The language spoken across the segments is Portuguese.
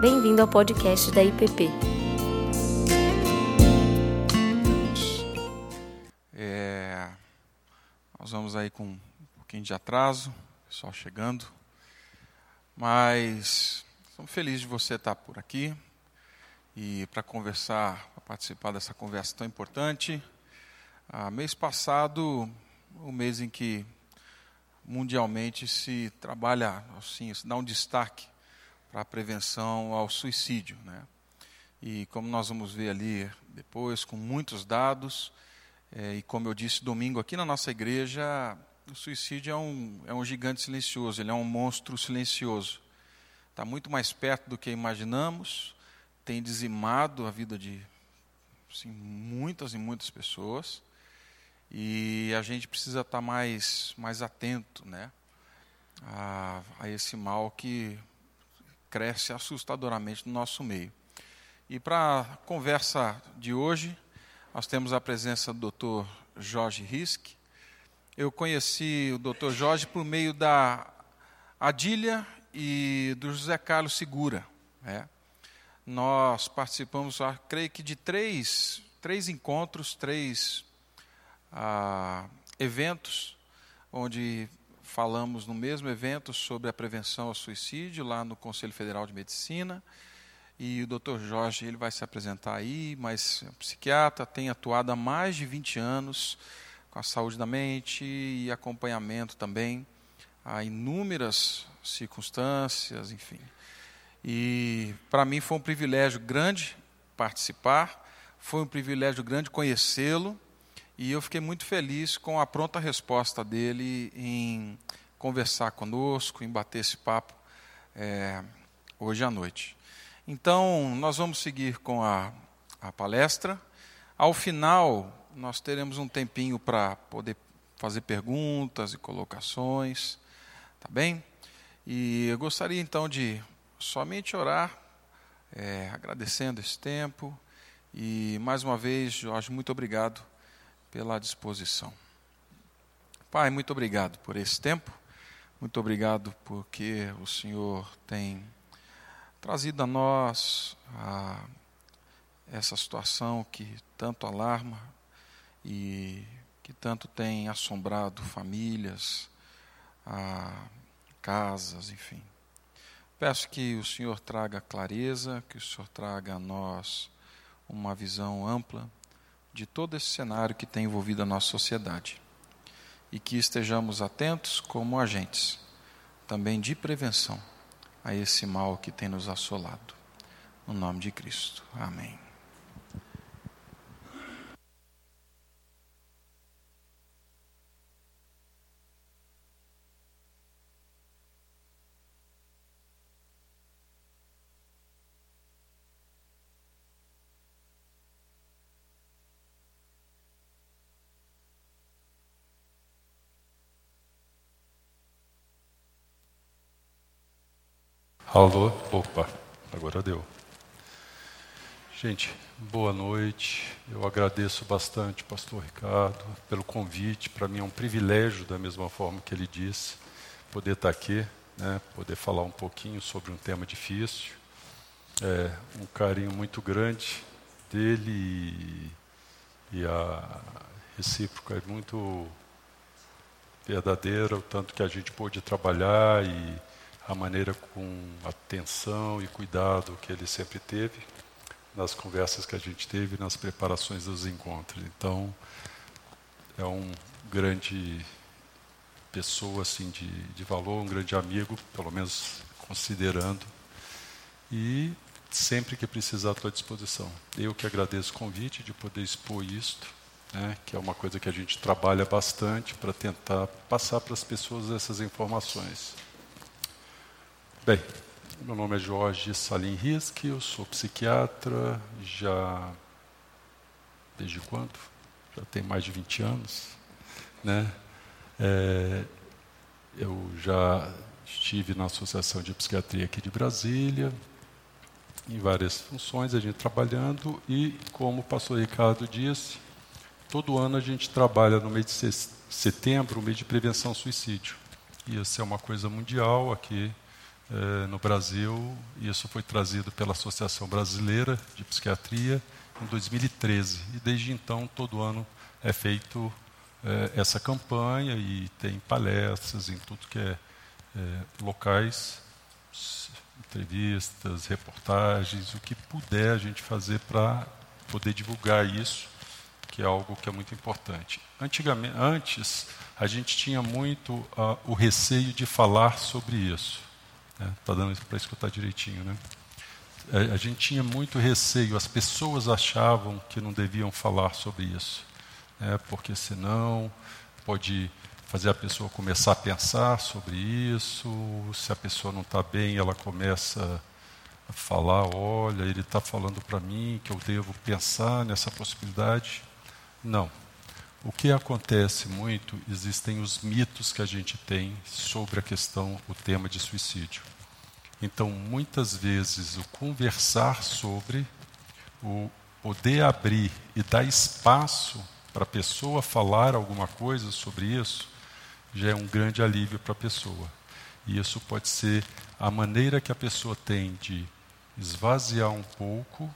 Bem-vindo ao podcast da IPP. É, nós vamos aí com um pouquinho de atraso, pessoal chegando, mas estamos felizes de você estar por aqui e para conversar, para participar dessa conversa tão importante. Ah, mês passado, o mês em que mundialmente se trabalha, assim, se dá um destaque para a prevenção ao suicídio. Né? E como nós vamos ver ali depois, com muitos dados, é, e como eu disse domingo aqui na nossa igreja, o suicídio é um, é um gigante silencioso, ele é um monstro silencioso. Está muito mais perto do que imaginamos, tem dizimado a vida de assim, muitas e muitas pessoas. E a gente precisa estar mais, mais atento né, a, a esse mal que cresce assustadoramente no nosso meio. E para a conversa de hoje, nós temos a presença do Dr. Jorge Risk. Eu conheci o Dr. Jorge por meio da Adília e do José Carlos Segura. Né? Nós participamos, creio que, de três, três encontros, três a eventos onde falamos no mesmo evento sobre a prevenção ao suicídio lá no Conselho Federal de Medicina e o Dr. Jorge ele vai se apresentar aí, mas é um psiquiatra, tem atuado há mais de 20 anos com a saúde da mente e acompanhamento também a inúmeras circunstâncias, enfim. E para mim foi um privilégio grande participar, foi um privilégio grande conhecê-lo e eu fiquei muito feliz com a pronta resposta dele em conversar conosco, em bater esse papo é, hoje à noite. Então, nós vamos seguir com a, a palestra. Ao final, nós teremos um tempinho para poder fazer perguntas e colocações, tá bem? E eu gostaria então de somente orar, é, agradecendo esse tempo. E mais uma vez, Jorge, muito obrigado pela disposição. Pai, muito obrigado por esse tempo, muito obrigado porque o Senhor tem trazido a nós a, essa situação que tanto alarma e que tanto tem assombrado famílias, a, casas, enfim. Peço que o Senhor traga clareza, que o Senhor traga a nós uma visão ampla de todo esse cenário que tem envolvido a nossa sociedade. E que estejamos atentos como agentes também de prevenção a esse mal que tem nos assolado. No nome de Cristo. Amém. Alô? Opa, agora deu. Gente, boa noite. Eu agradeço bastante, Pastor Ricardo, pelo convite. Para mim é um privilégio, da mesma forma que ele disse, poder estar aqui, né, poder falar um pouquinho sobre um tema difícil. É, um carinho muito grande dele e, e a recíproca é muito verdadeira, o tanto que a gente pôde trabalhar e a maneira com atenção e cuidado que ele sempre teve nas conversas que a gente teve, nas preparações dos encontros. Então, é um grande pessoa assim de, de valor, um grande amigo, pelo menos considerando. E sempre que precisar, à tua disposição. Eu que agradeço o convite de poder expor isto, né, que é uma coisa que a gente trabalha bastante para tentar passar para as pessoas essas informações. Bem, meu nome é Jorge Salim Risk, eu sou psiquiatra já desde quando? Já tem mais de 20 anos, né? É, eu já estive na Associação de Psiquiatria aqui de Brasília, em várias funções, a gente trabalhando, e como o pastor Ricardo disse, todo ano a gente trabalha no mês de setembro, o mês de prevenção ao suicídio. Isso é uma coisa mundial aqui eh, no Brasil. Isso foi trazido pela Associação Brasileira de Psiquiatria em 2013. E desde então, todo ano é feito eh, essa campanha e tem palestras em tudo que é, é locais, entrevistas, reportagens, o que puder a gente fazer para poder divulgar isso, que é algo que é muito importante. Antigamente, antes, a gente tinha muito uh, o receio de falar sobre isso. Está né? Tá dando para escutar direitinho, né? A, a gente tinha muito receio, as pessoas achavam que não deviam falar sobre isso, né? porque senão pode fazer a pessoa começar a pensar sobre isso. Se a pessoa não está bem, ela começa a falar: olha, ele está falando para mim que eu devo pensar nessa possibilidade. Não. O que acontece muito, existem os mitos que a gente tem sobre a questão, o tema de suicídio. Então, muitas vezes, o conversar sobre, o poder abrir e dar espaço para a pessoa falar alguma coisa sobre isso, já é um grande alívio para a pessoa. E isso pode ser a maneira que a pessoa tem de esvaziar um pouco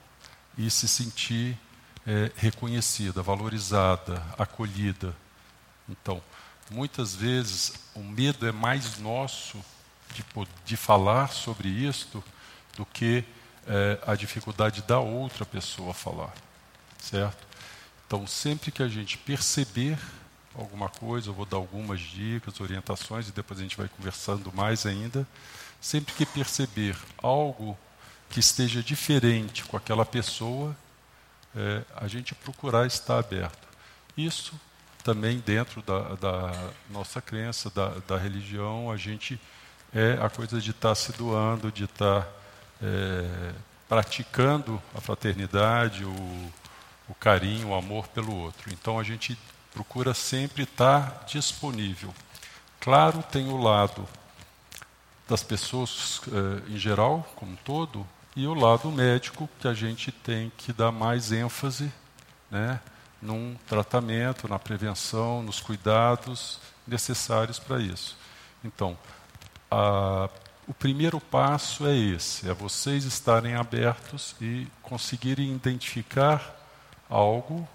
e se sentir é, reconhecida, valorizada, acolhida. Então, muitas vezes o medo é mais nosso de, de falar sobre isto do que é, a dificuldade da outra pessoa falar, certo? Então, sempre que a gente perceber alguma coisa, eu vou dar algumas dicas, orientações e depois a gente vai conversando mais ainda. Sempre que perceber algo que esteja diferente com aquela pessoa, é, a gente procurar estar aberto. Isso também dentro da, da nossa crença, da, da, religião, a gente é a coisa de estar se doando, de estar é, praticando a fraternidade, o, o carinho, o amor pelo outro. Então a gente procura sempre estar disponível. Claro, tem o lado das pessoas eh, em geral, como um todo, e o lado médico, que a gente tem que dar mais ênfase né, num tratamento, na prevenção, nos cuidados necessários para isso. Então, a, o primeiro passo é esse: é vocês estarem abertos e conseguirem identificar algo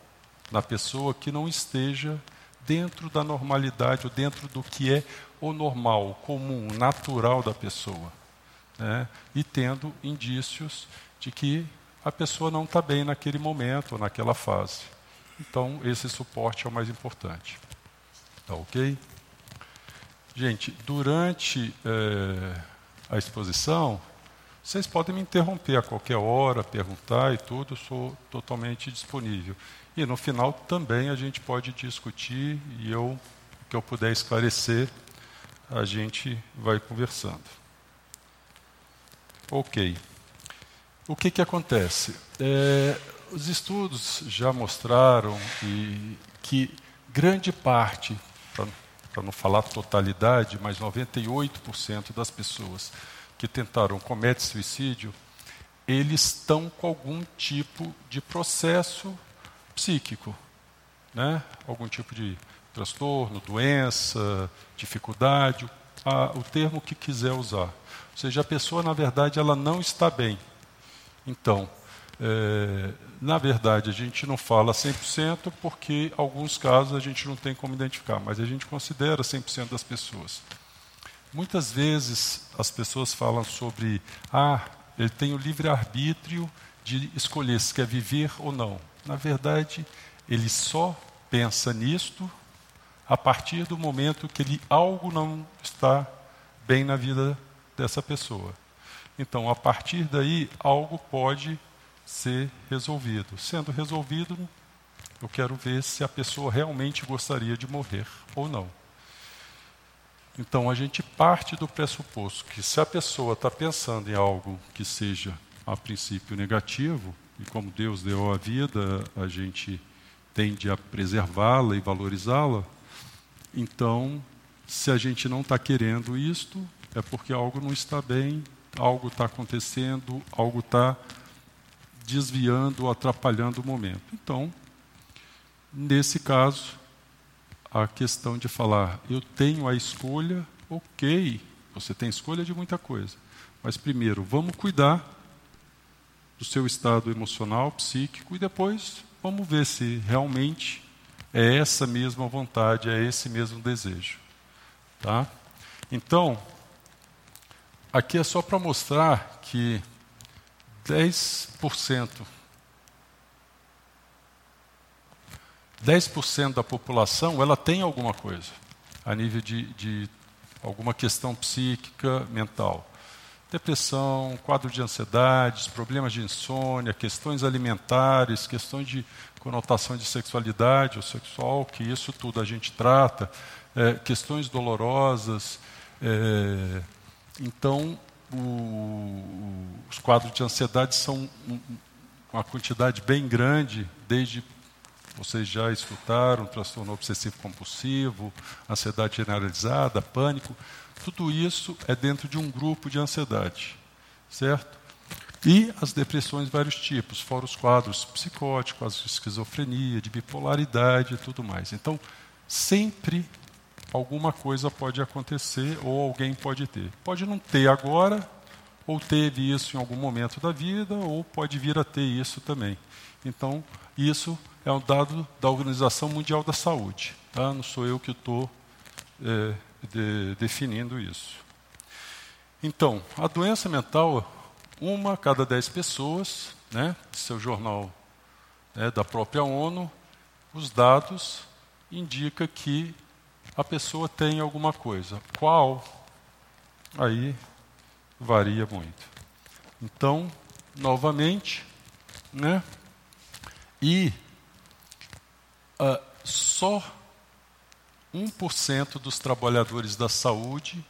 na pessoa que não esteja dentro da normalidade ou dentro do que é o normal, o comum, natural da pessoa né? e tendo indícios de que a pessoa não está bem naquele momento naquela fase. Então, esse suporte é o mais importante. Tá ok? Gente, durante é, a exposição, vocês podem me interromper a qualquer hora, perguntar e tudo, eu sou totalmente disponível. E no final também a gente pode discutir e eu, o que eu puder esclarecer, a gente vai conversando. Ok. O que, que acontece? É, os estudos já mostraram e, que grande parte, para não falar totalidade, mas 98% das pessoas que tentaram cometer suicídio, eles estão com algum tipo de processo psíquico, né? algum tipo de transtorno, doença, dificuldade, a, o termo que quiser usar. Ou seja, a pessoa, na verdade, ela não está bem. Então, é, na verdade, a gente não fala 100% porque alguns casos a gente não tem como identificar, mas a gente considera 100% das pessoas. Muitas vezes as pessoas falam sobre, ah, ele tem o livre-arbítrio de escolher se quer viver ou não. Na verdade, ele só pensa nisto a partir do momento que ele, algo não está bem na vida dessa pessoa. Então, a partir daí, algo pode ser resolvido. Sendo resolvido, eu quero ver se a pessoa realmente gostaria de morrer ou não. Então, a gente parte do pressuposto que se a pessoa está pensando em algo que seja, a princípio, negativo, e como Deus deu a vida, a gente tende a preservá-la e valorizá-la, então, se a gente não está querendo isto, é porque algo não está bem, algo está acontecendo, algo está desviando, atrapalhando o momento. Então, nesse caso, a questão de falar, eu tenho a escolha, ok, Você tem escolha de muita coisa. Mas primeiro, vamos cuidar do seu estado emocional, psíquico, e depois vamos ver se realmente é essa mesma vontade, é esse mesmo desejo. Tá? Então, aqui é só para mostrar que 10%, 10% da população ela tem alguma coisa a nível de, de alguma questão psíquica, mental. Depressão, quadro de ansiedade, problemas de insônia, questões alimentares, questões de conotação de sexualidade ou sexual, que isso tudo a gente trata, é, questões dolorosas. É, então, o, os quadros de ansiedade são um, uma quantidade bem grande, desde vocês já escutaram, transtorno obsessivo compulsivo, ansiedade generalizada, pânico, tudo isso é dentro de um grupo de ansiedade, certo? E as depressões de vários tipos, fora os quadros psicóticos, de esquizofrenia, de bipolaridade e tudo mais. Então, sempre alguma coisa pode acontecer ou alguém pode ter. Pode não ter agora, ou teve isso em algum momento da vida, ou pode vir a ter isso também. Então, isso é um dado da Organização Mundial da Saúde. Tá? Não sou eu que estou é, de, definindo isso. Então, a doença mental, uma a cada dez pessoas, né, seu jornal né, da própria ONU, os dados indicam que a pessoa tem alguma coisa. Qual? Aí varia muito. Então, novamente, né? E uh, só 1% dos trabalhadores da saúde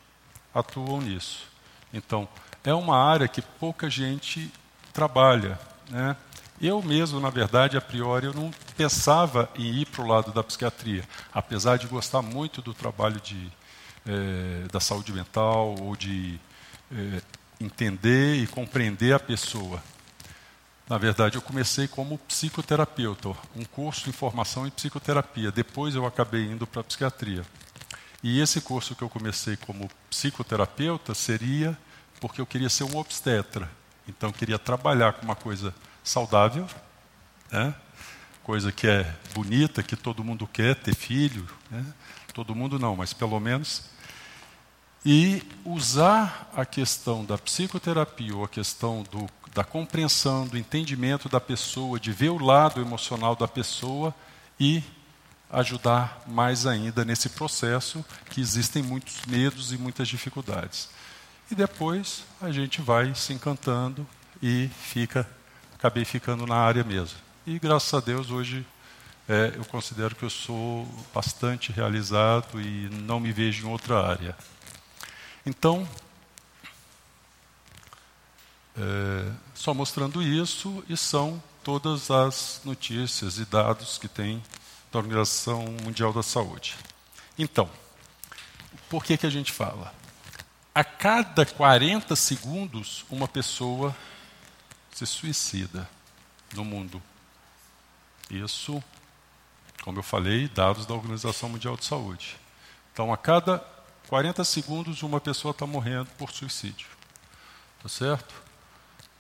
atuam nisso. Então, é uma área que pouca gente trabalha. Né? Eu mesmo, na verdade, a priori, eu não pensava em ir para o lado da psiquiatria, apesar de gostar muito do trabalho de, é, da saúde mental ou de é, entender e compreender a pessoa. Na verdade, eu comecei como psicoterapeuta, um curso em formação em psicoterapia. Depois eu acabei indo para a psiquiatria. E esse curso que eu comecei como psicoterapeuta seria porque eu queria ser um obstetra. Então, eu queria trabalhar com uma coisa saudável, né? coisa que é bonita, que todo mundo quer ter filho, né? todo mundo não, mas pelo menos. E usar a questão da psicoterapia ou a questão do, da compreensão, do entendimento da pessoa, de ver o lado emocional da pessoa e ajudar mais ainda nesse processo que existem muitos medos e muitas dificuldades. E depois a gente vai se encantando e fica acabei ficando na área mesmo. E graças a Deus hoje é, eu considero que eu sou bastante realizado e não me vejo em outra área. Então, é, só mostrando isso, e são todas as notícias e dados que tem da Organização Mundial da Saúde. Então, por que, que a gente fala? A cada 40 segundos, uma pessoa se suicida no mundo. Isso, como eu falei, dados da Organização Mundial de Saúde. Então, a cada 40 segundos, uma pessoa está morrendo por suicídio. Tá certo?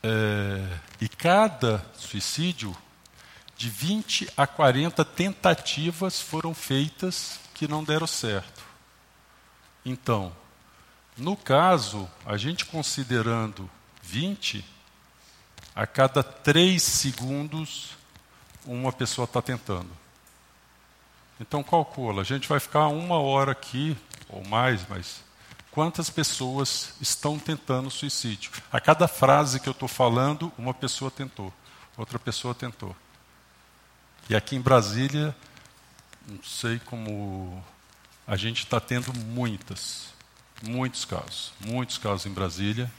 É, e cada suicídio, de 20 a 40 tentativas foram feitas que não deram certo. Então, no caso, a gente considerando 20, a cada três segundos, uma pessoa está tentando. Então calcula, a gente vai ficar uma hora aqui, ou mais, mas quantas pessoas estão tentando suicídio? A cada frase que eu estou falando, uma pessoa tentou, outra pessoa tentou. E aqui em Brasília, não sei como a gente está tendo muitas, muitos casos, muitos casos em Brasília.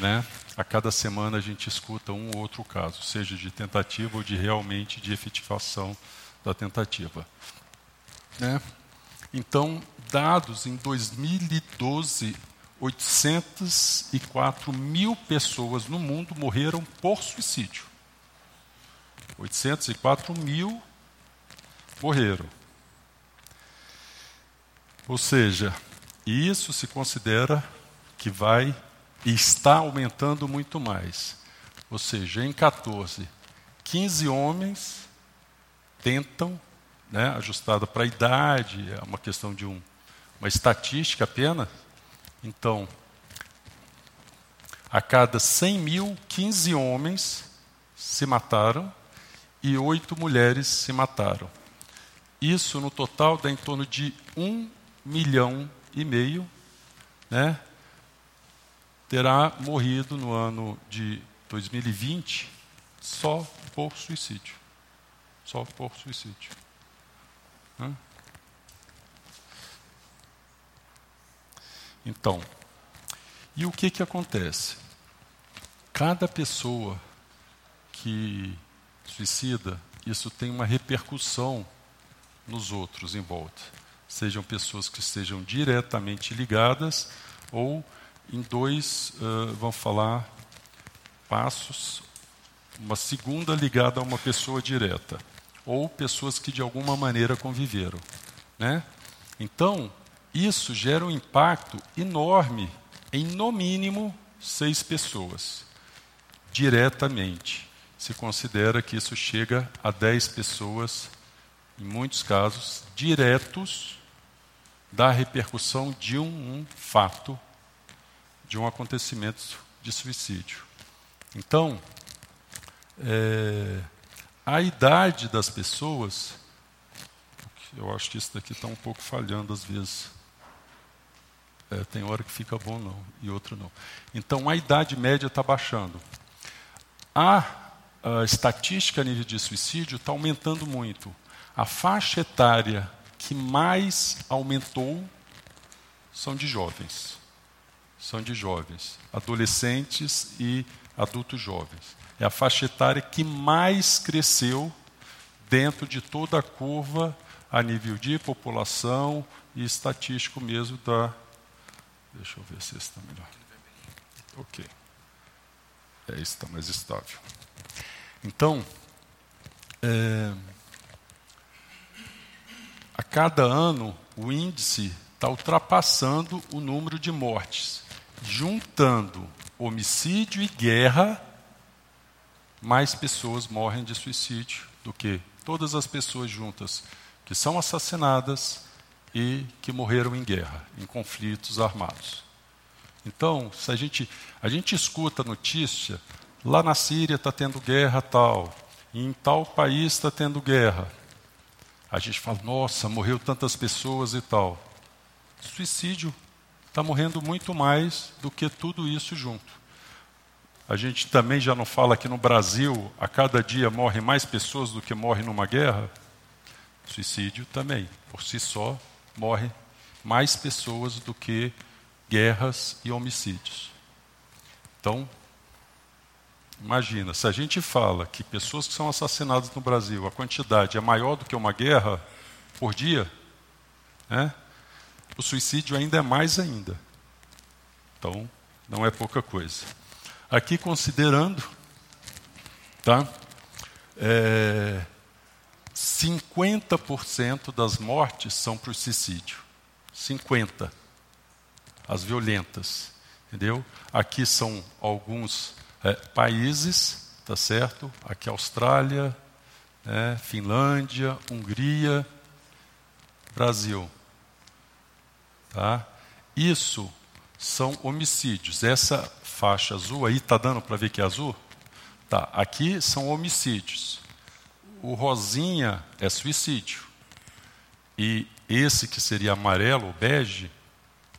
Né? A cada semana a gente escuta um ou outro caso, seja de tentativa ou de realmente de efetivação da tentativa. Né? Então, dados em 2012, 804 mil pessoas no mundo morreram por suicídio. 804 mil morreram. Ou seja, isso se considera que vai e está aumentando muito mais. Ou seja, em 14, 15 homens tentam, né, ajustada para a idade, é uma questão de um, uma estatística apenas. Então, a cada 100 mil, 15 homens se mataram e oito mulheres se mataram. Isso no total dá em torno de um milhão e meio, né? Terá morrido no ano de 2020 só por suicídio. Só por suicídio. Então, e o que, que acontece? Cada pessoa que suicida, isso tem uma repercussão nos outros em volta. Sejam pessoas que estejam diretamente ligadas ou em dois, uh, vamos falar, passos, uma segunda ligada a uma pessoa direta, ou pessoas que de alguma maneira conviveram. Né? Então, isso gera um impacto enorme em, no mínimo, seis pessoas, diretamente. Se considera que isso chega a dez pessoas em muitos casos, diretos da repercussão de um, um fato, de um acontecimento de suicídio. Então, é, a idade das pessoas, eu acho que isso daqui está um pouco falhando às vezes. É, tem hora que fica bom não, e outra não. Então, a idade média está baixando. A, a estatística a nível de suicídio está aumentando muito. A faixa etária que mais aumentou são de jovens. São de jovens, adolescentes e adultos jovens. É a faixa etária que mais cresceu dentro de toda a curva a nível de população e estatístico mesmo da. Deixa eu ver se está melhor. Ok. É, esse está mais estável. Então, é, a cada ano o índice está ultrapassando o número de mortes. Juntando homicídio e guerra, mais pessoas morrem de suicídio do que todas as pessoas juntas que são assassinadas e que morreram em guerra, em conflitos armados. Então, se a gente, a gente escuta notícia, lá na Síria está tendo guerra tal, em tal país está tendo guerra a gente fala, nossa, morreu tantas pessoas e tal. Suicídio está morrendo muito mais do que tudo isso junto. A gente também já não fala que no Brasil, a cada dia morrem mais pessoas do que morrem numa guerra. Suicídio também, por si só, morre mais pessoas do que guerras e homicídios. Então, Imagina, se a gente fala que pessoas que são assassinadas no Brasil, a quantidade é maior do que uma guerra por dia, né? o suicídio ainda é mais ainda. Então, não é pouca coisa. Aqui considerando, tá? É, 50% das mortes são por suicídio. 50. As violentas. Entendeu? Aqui são alguns é, países, tá certo? Aqui Austrália, né, Finlândia, Hungria, Brasil. Tá? Isso são homicídios. Essa faixa azul aí, está dando para ver que é azul? Tá, aqui são homicídios. O rosinha é suicídio. E esse que seria amarelo, o bege,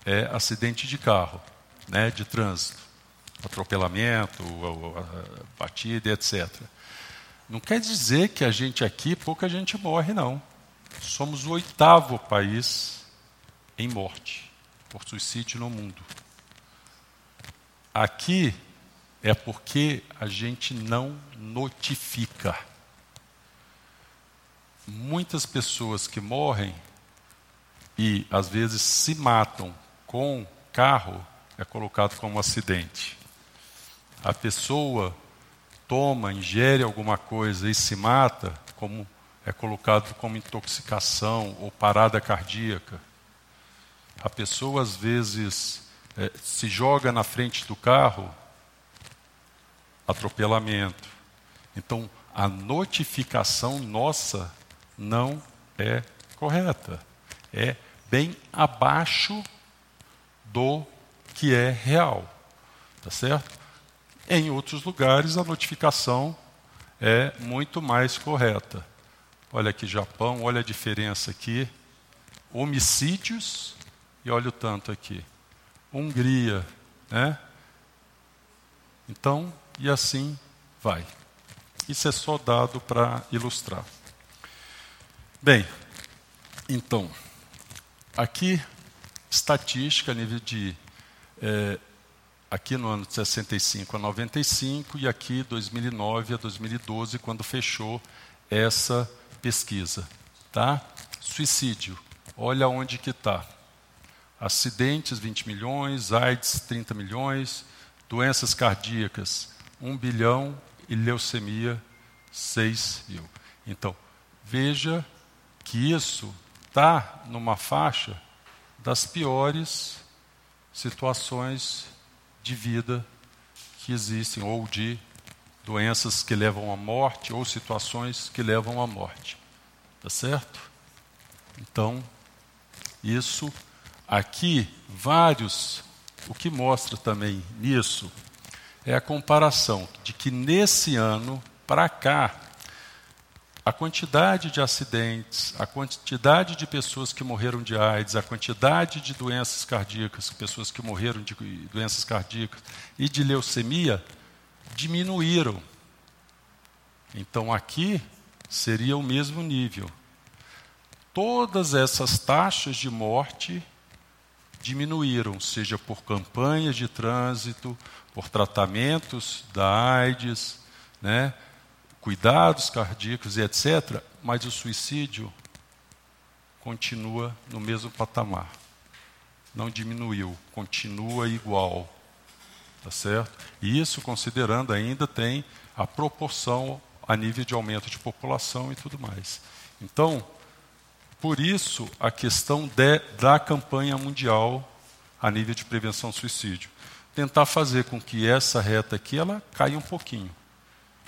é acidente de carro, né, de trânsito atropelamento, batida, etc. Não quer dizer que a gente aqui, pouca gente morre, não. Somos o oitavo país em morte por suicídio no mundo. Aqui é porque a gente não notifica. Muitas pessoas que morrem e às vezes se matam com carro é colocado como acidente a pessoa toma, ingere alguma coisa e se mata, como é colocado como intoxicação ou parada cardíaca. A pessoa às vezes é, se joga na frente do carro, atropelamento. Então, a notificação nossa não é correta. É bem abaixo do que é real. Tá certo? Em outros lugares, a notificação é muito mais correta. Olha aqui, Japão, olha a diferença aqui. Homicídios, e olha o tanto aqui. Hungria, né? Então, e assim vai. Isso é só dado para ilustrar. Bem, então, aqui, estatística a nível de. É, aqui no ano de 65 a 95 e aqui 2009 a 2012, quando fechou essa pesquisa. Tá? Suicídio, olha onde que está. Acidentes, 20 milhões, AIDS, 30 milhões, doenças cardíacas, 1 bilhão e leucemia, 6 mil. Então, veja que isso está numa faixa das piores situações de vida que existem, ou de doenças que levam à morte, ou situações que levam à morte. Tá certo? Então, isso aqui, vários, o que mostra também nisso é a comparação de que nesse ano para cá, a quantidade de acidentes, a quantidade de pessoas que morreram de AIDS, a quantidade de doenças cardíacas, pessoas que morreram de doenças cardíacas e de leucemia diminuíram. Então aqui seria o mesmo nível. Todas essas taxas de morte diminuíram, seja por campanhas de trânsito, por tratamentos da AIDS, né, cuidados cardíacos e etc., mas o suicídio continua no mesmo patamar. Não diminuiu, continua igual. Tá certo? E isso considerando ainda tem a proporção a nível de aumento de população e tudo mais. Então, por isso a questão de, da campanha mundial a nível de prevenção suicídio tentar fazer com que essa reta aqui ela caia um pouquinho,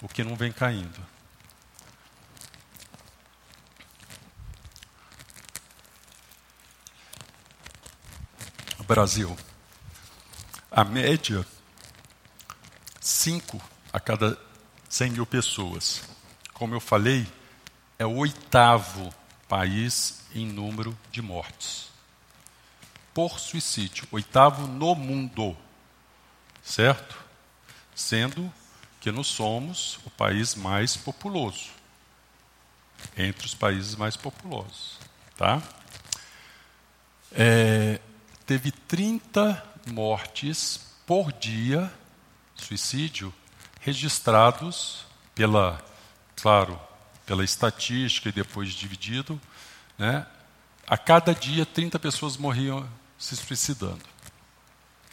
o que não vem caindo. Brasil. A média, 5 a cada 100 mil pessoas. Como eu falei, é o oitavo país em número de mortes por suicídio, oitavo no mundo certo? Sendo que nós somos o país mais populoso, entre os países mais populosos, tá? É, teve 30 mortes por dia, suicídio, registrados pela, claro, pela estatística e depois dividido, né? A cada dia 30 pessoas morriam se suicidando.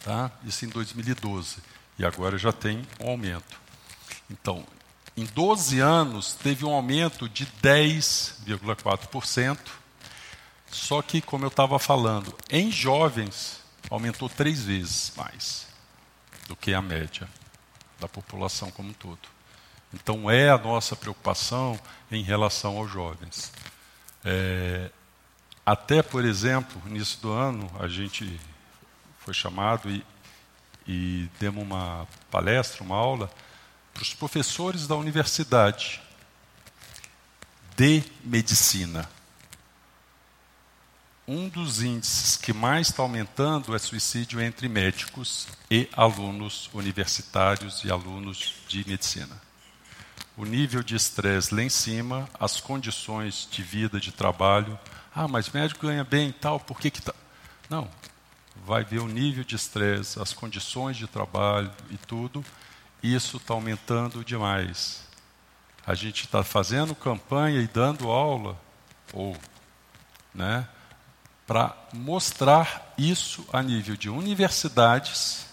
Tá? Isso em 2012. E agora já tem um aumento. Então, em 12 anos, teve um aumento de 10,4%. Só que, como eu estava falando, em jovens, aumentou três vezes mais do que a média da população como um todo. Então, é a nossa preocupação em relação aos jovens. É, até, por exemplo, início do ano, a gente foi chamado e, e demos uma palestra, uma aula, para os professores da universidade de medicina. Um dos índices que mais está aumentando é suicídio entre médicos e alunos universitários e alunos de medicina. O nível de estresse lá em cima, as condições de vida, de trabalho. Ah, mas médico ganha bem tal, por que que tá? Não, vai ver o nível de estresse, as condições de trabalho e tudo, isso está aumentando demais. A gente está fazendo campanha e dando aula, ou, né, para mostrar isso a nível de universidades.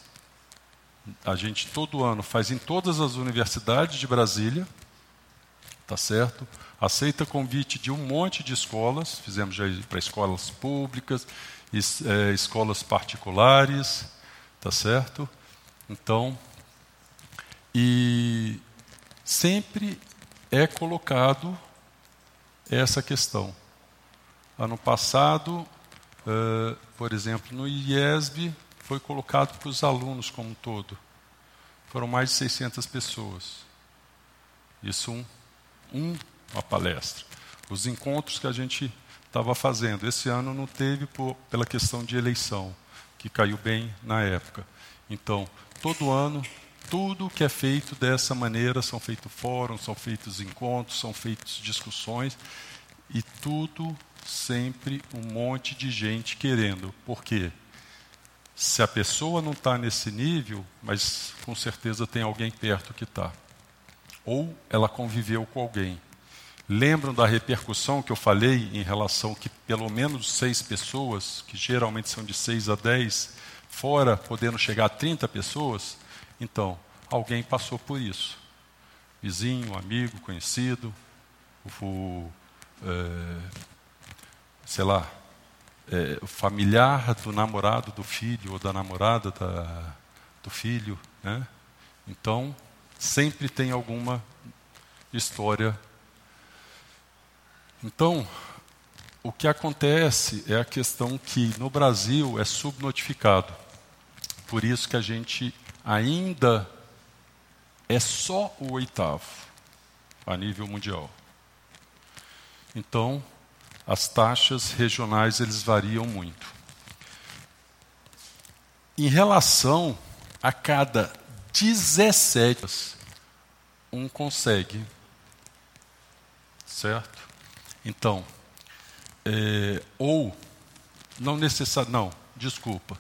A gente todo ano faz em todas as universidades de Brasília, tá certo? Aceita convite de um monte de escolas, fizemos já para escolas públicas, es, é, escolas particulares, Tá certo? Então, e sempre é colocado essa questão. Ano passado, uh, por exemplo, no IESB, foi colocado para os alunos como um todo. Foram mais de 600 pessoas. Isso um, um uma palestra. Os encontros que a gente estava fazendo. Esse ano não teve por, pela questão de eleição, que caiu bem na época. Então, todo ano, tudo que é feito dessa maneira, são feitos fóruns, são feitos encontros, são feitas discussões, e tudo sempre um monte de gente querendo. Por quê? Se a pessoa não está nesse nível, mas com certeza tem alguém perto que está. Ou ela conviveu com alguém. Lembram da repercussão que eu falei em relação que pelo menos seis pessoas, que geralmente são de seis a dez, fora podendo chegar a 30 pessoas? Então, alguém passou por isso. Vizinho, amigo, conhecido, o, é, sei lá, é, familiar do namorado do filho ou da namorada da, do filho, né? Então, sempre tem alguma história. Então, o que acontece é a questão que no Brasil é subnotificado. Por isso que a gente ainda é só o oitavo a nível mundial. Então, as taxas regionais eles variam muito. Em relação a cada 17, um consegue. Certo? Então, é, ou, não necessariamente, não, desculpa.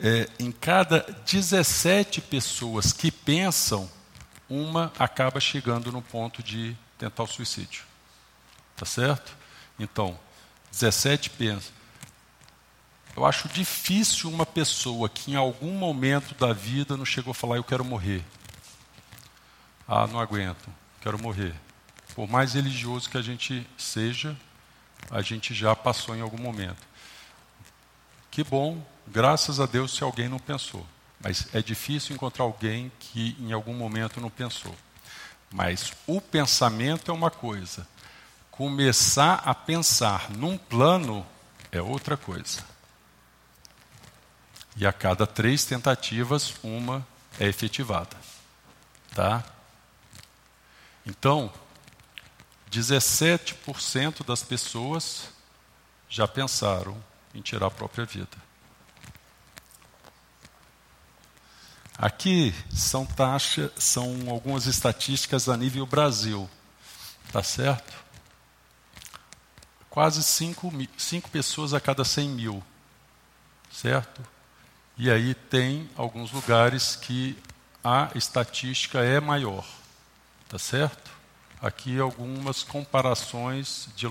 É, em cada 17 pessoas que pensam, uma acaba chegando no ponto de tentar o suicídio. Tá certo? Então, 17 pensa. Eu acho difícil uma pessoa que em algum momento da vida não chegou a falar, eu quero morrer. Ah, não aguento, quero morrer. Por mais religioso que a gente seja, a gente já passou em algum momento. Que bom, graças a Deus se alguém não pensou. Mas é difícil encontrar alguém que em algum momento não pensou. Mas o pensamento é uma coisa, começar a pensar num plano é outra coisa. E a cada três tentativas, uma é efetivada. Tá? Então, 17% das pessoas já pensaram em tirar a própria vida. Aqui são taxas, são algumas estatísticas a nível Brasil, tá certo? quase 5 pessoas a cada 100 mil, certo? E aí tem alguns lugares que a estatística é maior, tá certo? Aqui algumas comparações de,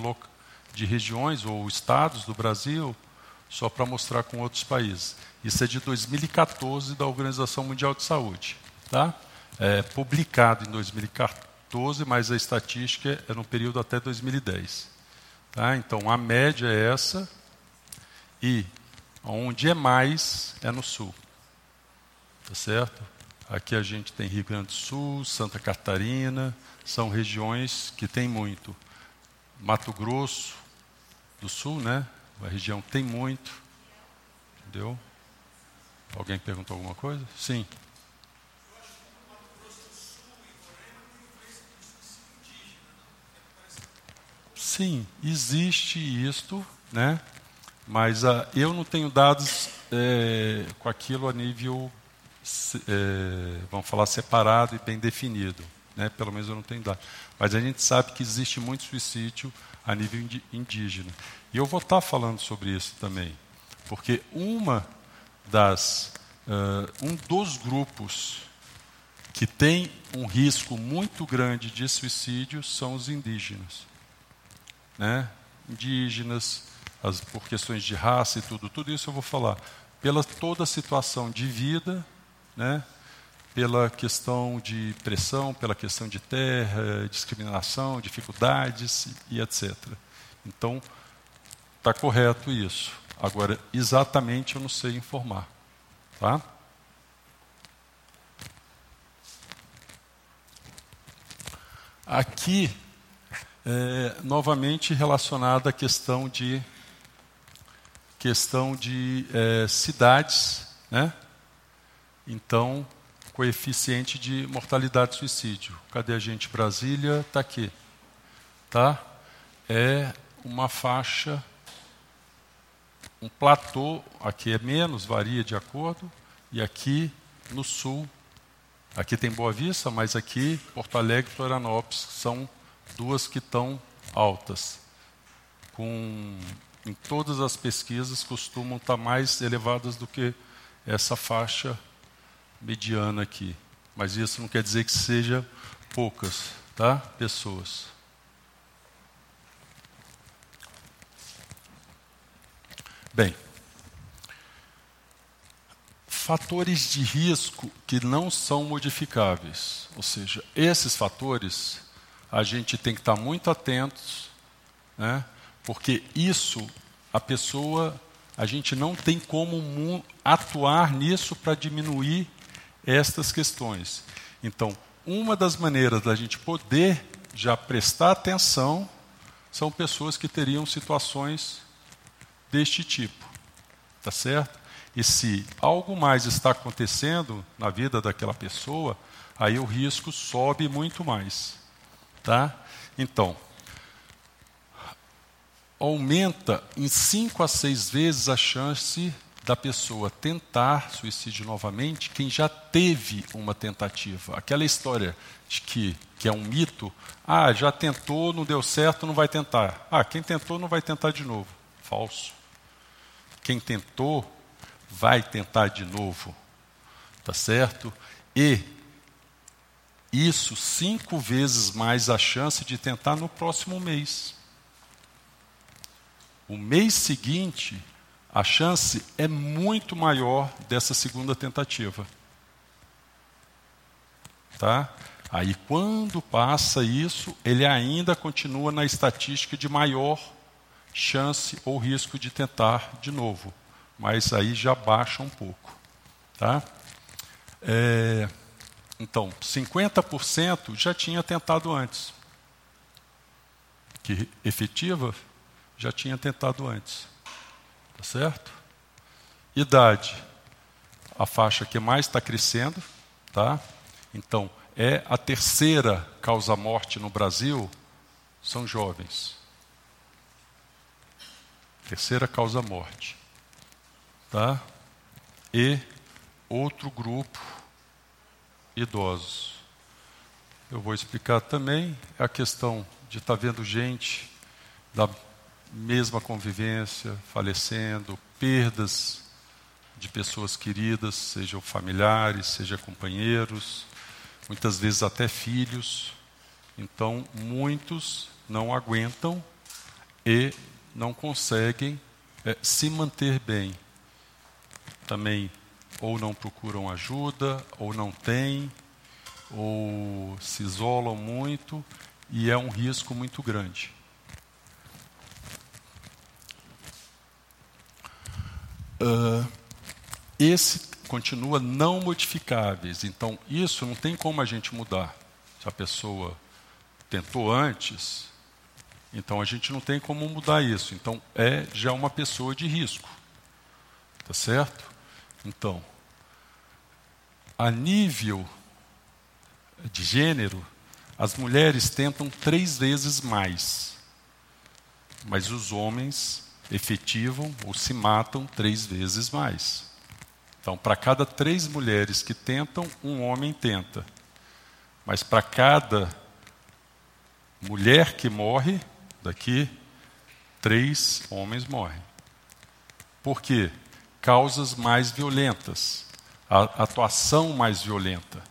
de regiões ou estados do Brasil, só para mostrar com outros países. Isso é de 2014 da Organização Mundial de Saúde, tá? É publicado em 2014, mas a estatística é no período até 2010. Tá? Então, a média é essa, e onde é mais é no sul. Tá certo? Aqui a gente tem Rio Grande do Sul, Santa Catarina, são regiões que tem muito. Mato Grosso do Sul, né? A região tem muito. Entendeu? Alguém perguntou alguma coisa? Sim. Sim, existe isto, né? mas uh, eu não tenho dados é, com aquilo a nível, é, vamos falar, separado e bem definido. Né? Pelo menos eu não tenho dados. Mas a gente sabe que existe muito suicídio a nível indígena. E eu vou estar falando sobre isso também. Porque uma das, uh, um dos grupos que tem um risco muito grande de suicídio são os indígenas né, indígenas, as, por questões de raça e tudo, tudo isso eu vou falar. Pela toda a situação de vida, né, pela questão de pressão, pela questão de terra, discriminação, dificuldades e etc. Então, está correto isso. Agora, exatamente eu não sei informar. Tá? Aqui, é, novamente relacionada à questão de questão de é, cidades, né? Então, coeficiente de mortalidade e suicídio. Cadê a gente? Brasília está aqui, tá? É uma faixa um platô. Aqui é menos, varia de acordo, e aqui no sul, aqui tem Boa Vista, mas aqui Porto Alegre e Florianópolis são duas que estão altas, com em todas as pesquisas, costumam estar mais elevadas do que essa faixa mediana aqui. Mas isso não quer dizer que seja poucas tá? pessoas. Bem, fatores de risco que não são modificáveis, ou seja, esses fatores a gente tem que estar muito atentos, né? Porque isso, a pessoa, a gente não tem como atuar nisso para diminuir estas questões. Então, uma das maneiras da gente poder já prestar atenção são pessoas que teriam situações deste tipo. Tá certo? E se algo mais está acontecendo na vida daquela pessoa, aí o risco sobe muito mais. Tá? Então, aumenta em cinco a seis vezes a chance da pessoa tentar suicídio novamente quem já teve uma tentativa. Aquela história de que, que é um mito, ah, já tentou, não deu certo, não vai tentar. Ah, quem tentou não vai tentar de novo. Falso. Quem tentou vai tentar de novo. Tá certo? E isso cinco vezes mais a chance de tentar no próximo mês o mês seguinte, a chance é muito maior dessa segunda tentativa. Tá? Aí, quando passa isso, ele ainda continua na estatística de maior chance ou risco de tentar de novo, mas aí já baixa um pouco. Tá? É, então, 50% já tinha tentado antes. Que efetiva já tinha tentado antes. Tá certo? Idade. A faixa que mais está crescendo, tá? Então, é a terceira causa-morte no Brasil, são jovens. Terceira causa-morte. Tá? E outro grupo, idosos. Eu vou explicar também a questão de estar tá vendo gente da mesma convivência, falecendo, perdas de pessoas queridas, sejam familiares, sejam companheiros, muitas vezes até filhos. Então, muitos não aguentam e não conseguem é, se manter bem. Também ou não procuram ajuda, ou não têm, ou se isolam muito, e é um risco muito grande. Uh, esse continua não modificáveis. Então, isso não tem como a gente mudar. Se a pessoa tentou antes, então a gente não tem como mudar isso. Então, é já uma pessoa de risco. Tá certo? Então, a nível de gênero, as mulheres tentam três vezes mais, mas os homens efetivam ou se matam três vezes mais. Então, para cada três mulheres que tentam, um homem tenta. Mas para cada mulher que morre, daqui, três homens morrem. Por quê? Causas mais violentas, a atuação mais violenta.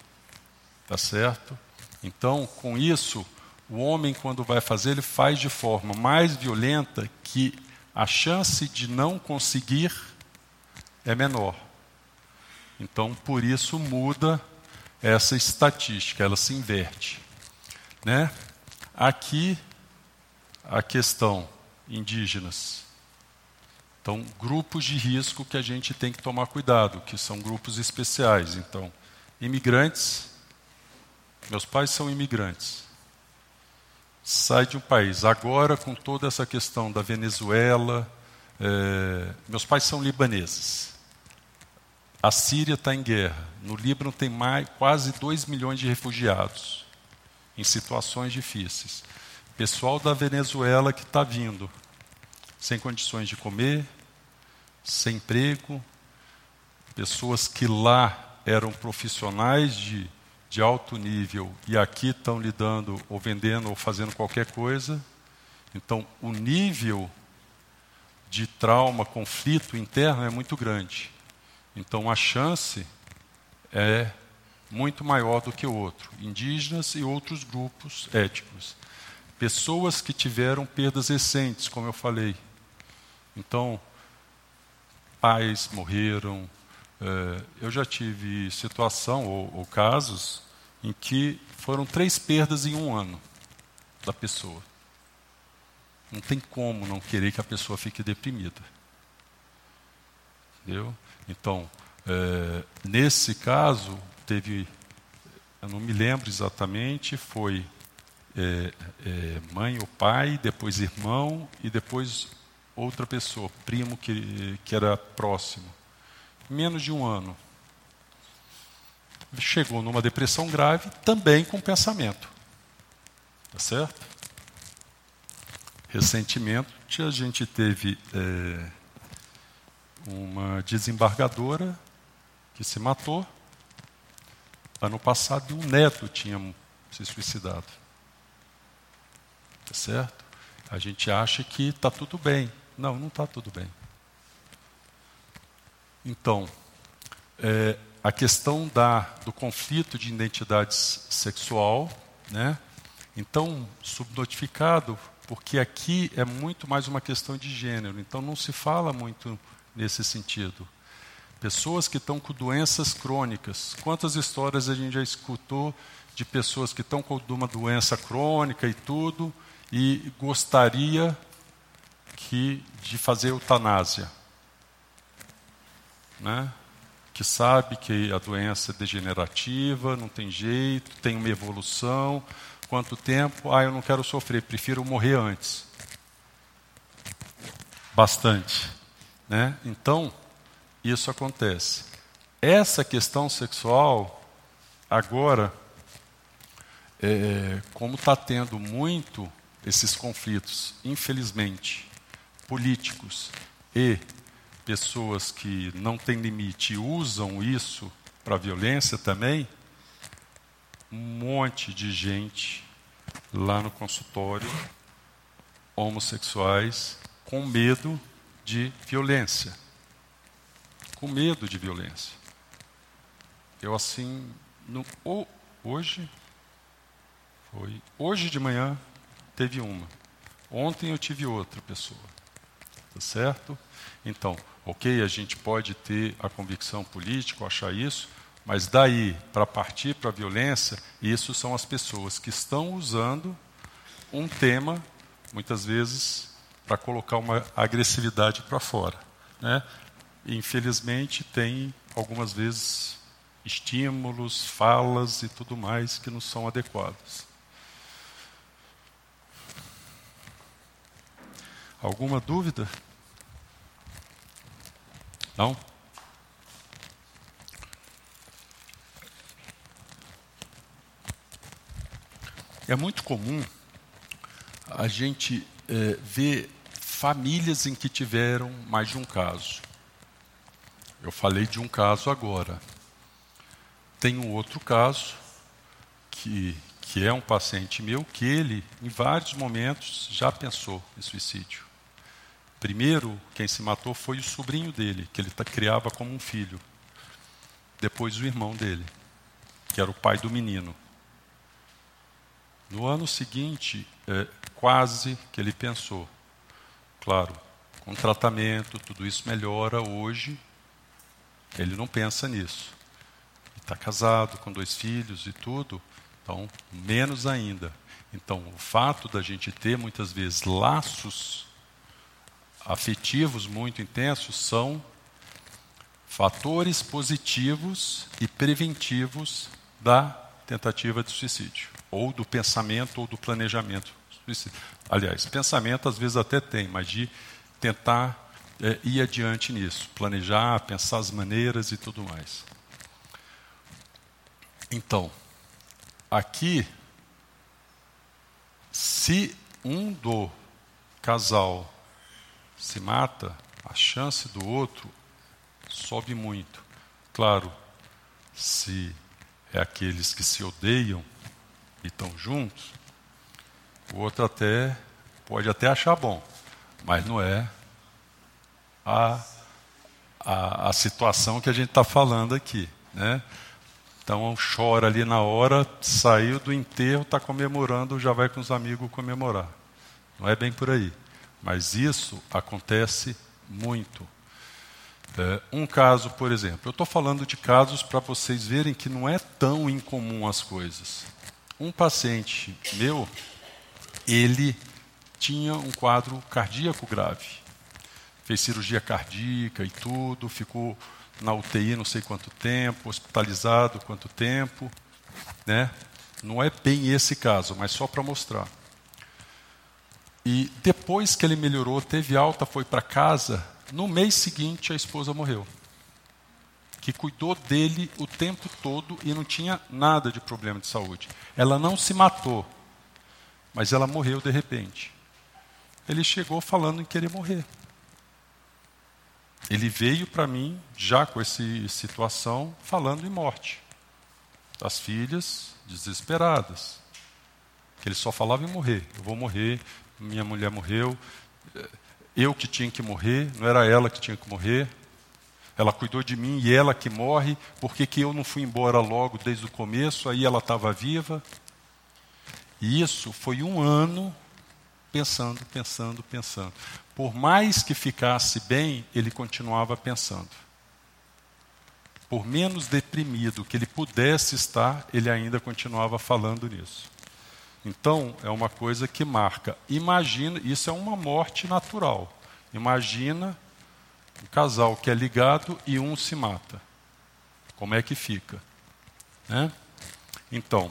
Tá certo? Então, com isso, o homem, quando vai fazer, ele faz de forma mais violenta que a chance de não conseguir é menor. Então, por isso muda essa estatística, ela se inverte. Né? Aqui, a questão indígenas. Então, grupos de risco que a gente tem que tomar cuidado, que são grupos especiais. Então, imigrantes, meus pais são imigrantes. sai de um país. Agora, com toda essa questão da Venezuela, é, meus pais são libaneses. A Síria está em guerra. No Líbano tem mais, quase 2 milhões de refugiados em situações difíceis. Pessoal da Venezuela que está vindo, sem condições de comer, sem emprego, pessoas que lá eram profissionais de, de alto nível e aqui estão lidando ou vendendo ou fazendo qualquer coisa. Então, o nível de trauma, conflito interno é muito grande. Então, a chance é muito maior do que o outro. Indígenas e outros grupos étnicos. Pessoas que tiveram perdas recentes, como eu falei. Então, pais morreram, é, eu já tive situação ou, ou casos em que foram três perdas em um ano da pessoa. Não tem como não querer que a pessoa fique deprimida. Entendeu? Então, é, nesse caso, teve, eu não me lembro exatamente, foi é, é, mãe ou pai, depois irmão e depois outra pessoa, primo que, que era próximo menos de um ano. Chegou numa depressão grave, também com pensamento. Tá certo? Recentemente a gente teve é, uma desembargadora que se matou. Ano passado um neto tinha se suicidado. Tá certo? A gente acha que está tudo bem. Não, não está tudo bem. Então, é, a questão da, do conflito de identidade sexual, né? então, subnotificado, porque aqui é muito mais uma questão de gênero, então não se fala muito nesse sentido. Pessoas que estão com doenças crônicas. Quantas histórias a gente já escutou de pessoas que estão com uma doença crônica e tudo, e gostaria que, de fazer eutanásia? né? que sabe que a doença é degenerativa, não tem jeito, tem uma evolução. Quanto tempo? Ah, eu não quero sofrer, prefiro morrer antes. Bastante. Né? Então, isso acontece. Essa questão sexual, agora, é, como está tendo muito esses conflitos, infelizmente, políticos e pessoas que não têm limite usam isso para violência também, um monte de gente lá no consultório, homossexuais, com medo de violência. Com medo de violência. Eu assim, no, hoje, foi, hoje de manhã teve uma. Ontem eu tive outra pessoa. Tá certo? Então, ok, a gente pode ter a convicção política, achar isso, mas daí para partir para a violência, isso são as pessoas que estão usando um tema, muitas vezes, para colocar uma agressividade para fora. Né? Infelizmente, tem algumas vezes estímulos, falas e tudo mais que não são adequados. Alguma dúvida? Não? É muito comum a gente é, ver famílias em que tiveram mais de um caso. Eu falei de um caso agora. Tem um outro caso que, que é um paciente meu que ele, em vários momentos, já pensou em suicídio. Primeiro, quem se matou foi o sobrinho dele, que ele criava como um filho. Depois, o irmão dele, que era o pai do menino. No ano seguinte, é, quase que ele pensou. Claro, com tratamento, tudo isso melhora hoje. Ele não pensa nisso. Está casado, com dois filhos e tudo, então, menos ainda. Então, o fato da gente ter muitas vezes laços afetivos muito intensos são fatores positivos e preventivos da tentativa de suicídio, ou do pensamento ou do planejamento. Aliás, pensamento às vezes até tem, mas de tentar é, ir adiante nisso, planejar, pensar as maneiras e tudo mais. Então, aqui, se um do casal se mata, a chance do outro sobe muito. Claro, se é aqueles que se odeiam e estão juntos, o outro até pode até achar bom, mas não é a, a, a situação que a gente está falando aqui. Né? Então chora ali na hora, saiu do enterro, está comemorando, já vai com os amigos comemorar. Não é bem por aí. Mas isso acontece muito. É, um caso, por exemplo, eu estou falando de casos para vocês verem que não é tão incomum as coisas. Um paciente meu, ele tinha um quadro cardíaco grave. Fez cirurgia cardíaca e tudo, ficou na UTI não sei quanto tempo, hospitalizado quanto tempo. Né? Não é bem esse caso, mas só para mostrar. E depois que ele melhorou, teve alta, foi para casa, no mês seguinte, a esposa morreu. Que cuidou dele o tempo todo e não tinha nada de problema de saúde. Ela não se matou, mas ela morreu de repente. Ele chegou falando em querer morrer. Ele veio para mim, já com essa situação, falando em morte. As filhas desesperadas. Que ele só falava em morrer. Eu vou morrer, minha mulher morreu eu que tinha que morrer, não era ela que tinha que morrer. Ela cuidou de mim e ela que morre, por que eu não fui embora logo desde o começo, aí ela estava viva. E isso foi um ano pensando, pensando, pensando. Por mais que ficasse bem, ele continuava pensando. Por menos deprimido que ele pudesse estar, ele ainda continuava falando nisso. Então, é uma coisa que marca. Imagina, isso é uma morte natural. Imagina um casal que é ligado e um se mata. Como é que fica? Né? Então,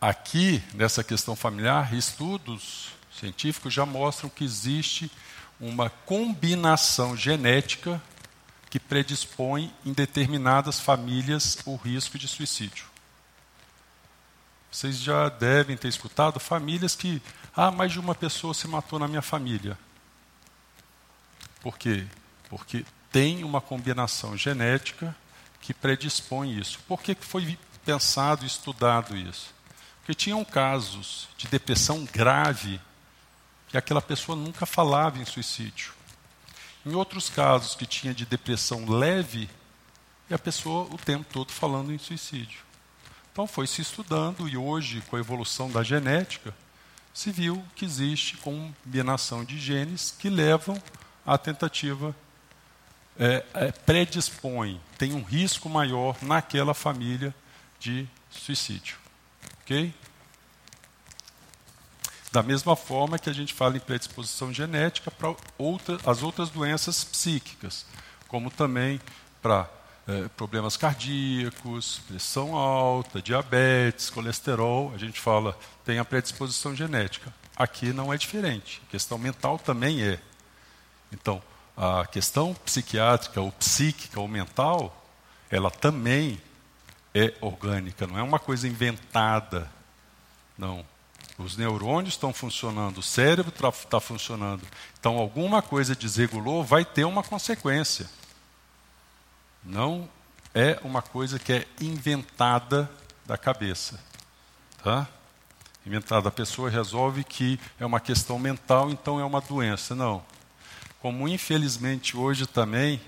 aqui, nessa questão familiar, estudos científicos já mostram que existe uma combinação genética que predispõe em determinadas famílias o risco de suicídio. Vocês já devem ter escutado famílias que, ah, mais de uma pessoa se matou na minha família. Por quê? Porque tem uma combinação genética que predispõe isso. Por que foi pensado e estudado isso? Porque tinham casos de depressão grave e aquela pessoa nunca falava em suicídio. Em outros casos que tinha de depressão leve, e a pessoa o tempo todo falando em suicídio. Então foi se estudando e hoje, com a evolução da genética, se viu que existe combinação de genes que levam à tentativa, é, é, predispõe, tem um risco maior naquela família de suicídio. Ok? Da mesma forma que a gente fala em predisposição genética para outra, as outras doenças psíquicas, como também para é, problemas cardíacos, pressão alta, diabetes, colesterol, a gente fala, tem a predisposição genética. Aqui não é diferente. A questão mental também é. Então, a questão psiquiátrica ou psíquica ou mental, ela também é orgânica, não é uma coisa inventada. Não. Os neurônios estão funcionando, o cérebro está funcionando. Então, alguma coisa desregulou, vai ter uma consequência. Não é uma coisa que é inventada da cabeça. Tá? Inventada. A pessoa resolve que é uma questão mental, então é uma doença. Não. Como infelizmente hoje também,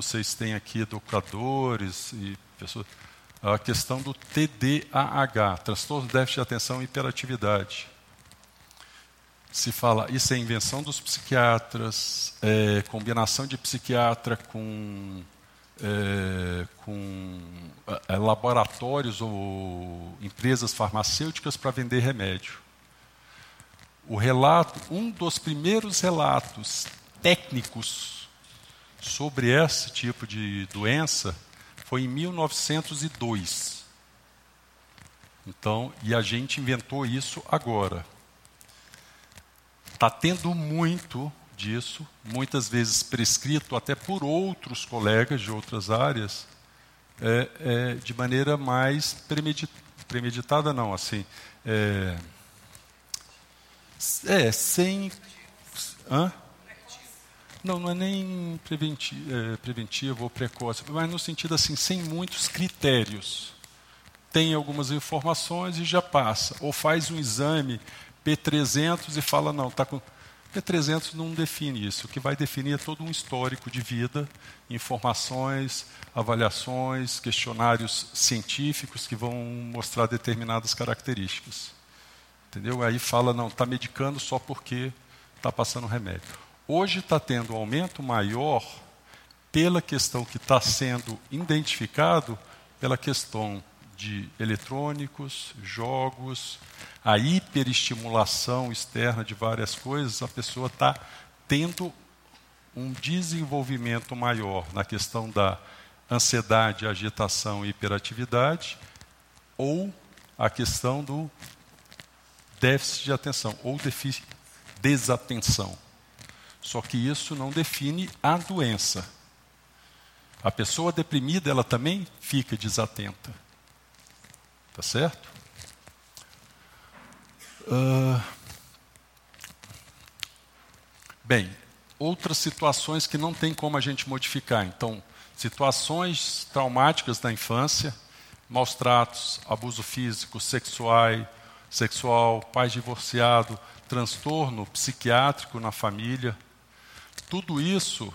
se tem aqui educadores e pessoas, a questão do TDAH, transtorno de déficit de atenção e hiperatividade. Se fala, isso é invenção dos psiquiatras, é, combinação de psiquiatra com é, com é, laboratórios ou empresas farmacêuticas para vender remédio. O relato, um dos primeiros relatos técnicos sobre esse tipo de doença foi em 1902. Então, e a gente inventou isso agora. Está tendo muito disso, muitas vezes prescrito até por outros colegas de outras áreas, é, é, de maneira mais premeditada, não, assim, é, é sem, hã? Não, não é nem preventivo, é, preventivo ou precoce, mas no sentido assim, sem muitos critérios. Tem algumas informações e já passa. Ou faz um exame P300 e fala, não, está com. P300 não define isso. O que vai definir é todo um histórico de vida, informações, avaliações, questionários científicos que vão mostrar determinadas características. Entendeu? Aí fala, não, está medicando só porque está passando remédio. Hoje está tendo um aumento maior pela questão que está sendo identificado pela questão de eletrônicos, jogos, a hiperestimulação externa de várias coisas, a pessoa está tendo um desenvolvimento maior na questão da ansiedade, agitação e hiperatividade, ou a questão do déficit de atenção, ou desatenção. Só que isso não define a doença. A pessoa deprimida, ela também fica desatenta. Tá certo? Uh... Bem, outras situações que não tem como a gente modificar. Então, situações traumáticas da infância, maus tratos, abuso físico, sexual, sexual, pai divorciado, transtorno psiquiátrico na família, tudo isso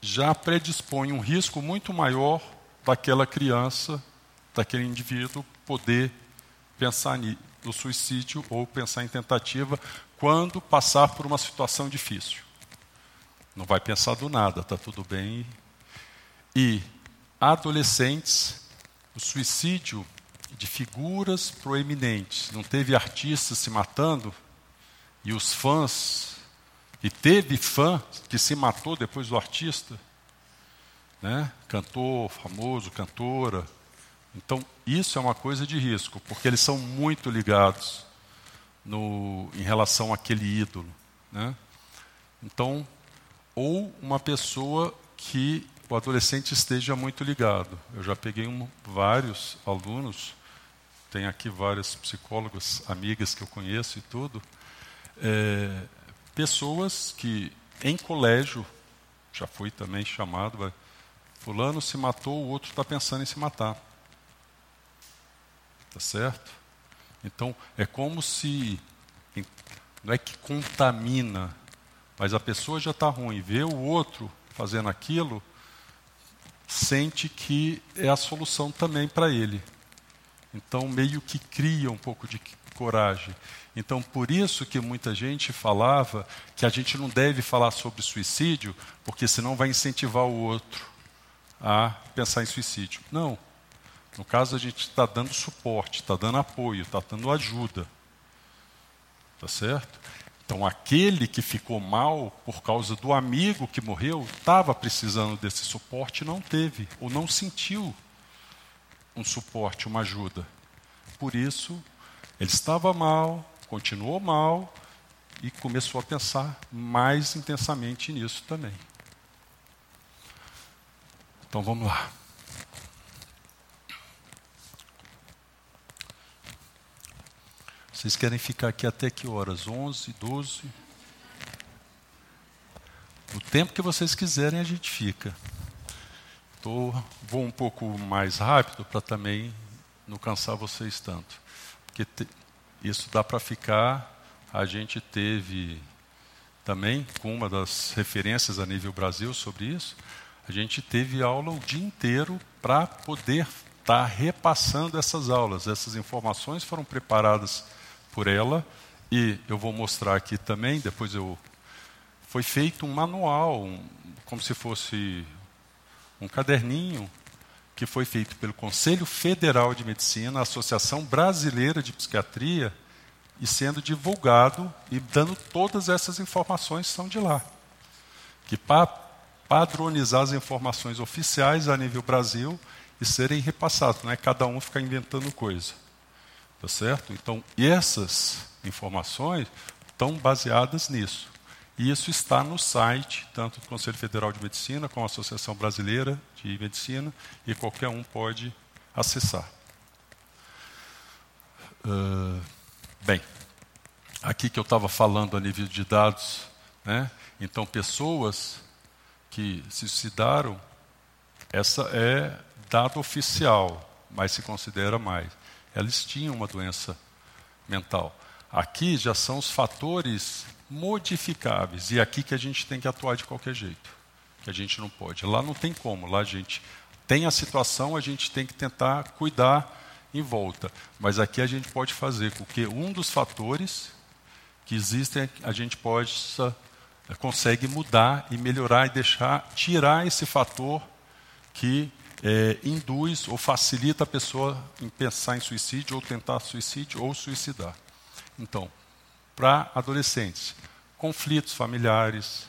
já predispõe um risco muito maior daquela criança, daquele indivíduo, poder pensar no suicídio ou pensar em tentativa quando passar por uma situação difícil. Não vai pensar do nada, está tudo bem. E adolescentes, o suicídio de figuras proeminentes. Não teve artistas se matando e os fãs e teve fã que se matou depois do artista, né? cantor famoso, cantora. Então, isso é uma coisa de risco, porque eles são muito ligados no, em relação àquele ídolo. Né? Então, ou uma pessoa que o adolescente esteja muito ligado. Eu já peguei um, vários alunos, tem aqui várias psicólogas, amigas que eu conheço e tudo, é, pessoas que em colégio, já fui também chamado, fulano se matou, o outro está pensando em se matar. Tá certo? Então, é como se, não é que contamina, mas a pessoa já está ruim, vê o outro fazendo aquilo, sente que é a solução também para ele. Então, meio que cria um pouco de coragem. Então, por isso que muita gente falava que a gente não deve falar sobre suicídio, porque senão vai incentivar o outro a pensar em suicídio. Não. No caso, a gente está dando suporte, está dando apoio, está dando ajuda. Tá certo? Então, aquele que ficou mal por causa do amigo que morreu, estava precisando desse suporte e não teve, ou não sentiu um suporte, uma ajuda. Por isso, ele estava mal, continuou mal e começou a pensar mais intensamente nisso também. Então vamos lá. Vocês querem ficar aqui até que horas? 11, 12? O tempo que vocês quiserem a gente fica. Tô, vou um pouco mais rápido para também não cansar vocês tanto. Porque te, isso dá para ficar. A gente teve também, com uma das referências a nível Brasil sobre isso, a gente teve aula o dia inteiro para poder estar tá repassando essas aulas. Essas informações foram preparadas por ela e eu vou mostrar aqui também, depois eu foi feito um manual, um, como se fosse um caderninho que foi feito pelo Conselho Federal de Medicina, Associação Brasileira de Psiquiatria, e sendo divulgado e dando todas essas informações são de lá. Que para padronizar as informações oficiais a nível Brasil e serem repassados, não é cada um ficar inventando coisa. Tá certo? Então, essas informações estão baseadas nisso. E isso está no site, tanto do Conselho Federal de Medicina como a Associação Brasileira de Medicina, e qualquer um pode acessar. Uh, bem, aqui que eu estava falando a nível de dados, né? então pessoas que se suicidaram, essa é dado oficial, mas se considera mais. Elas tinham uma doença mental. Aqui já são os fatores modificáveis, e é aqui que a gente tem que atuar de qualquer jeito, que a gente não pode. Lá não tem como, lá a gente tem a situação, a gente tem que tentar cuidar em volta. Mas aqui a gente pode fazer com que um dos fatores que existem, a gente pode consegue mudar e melhorar e deixar tirar esse fator que é, induz ou facilita a pessoa em pensar em suicídio ou tentar suicídio ou suicidar. Então, para adolescentes, conflitos familiares,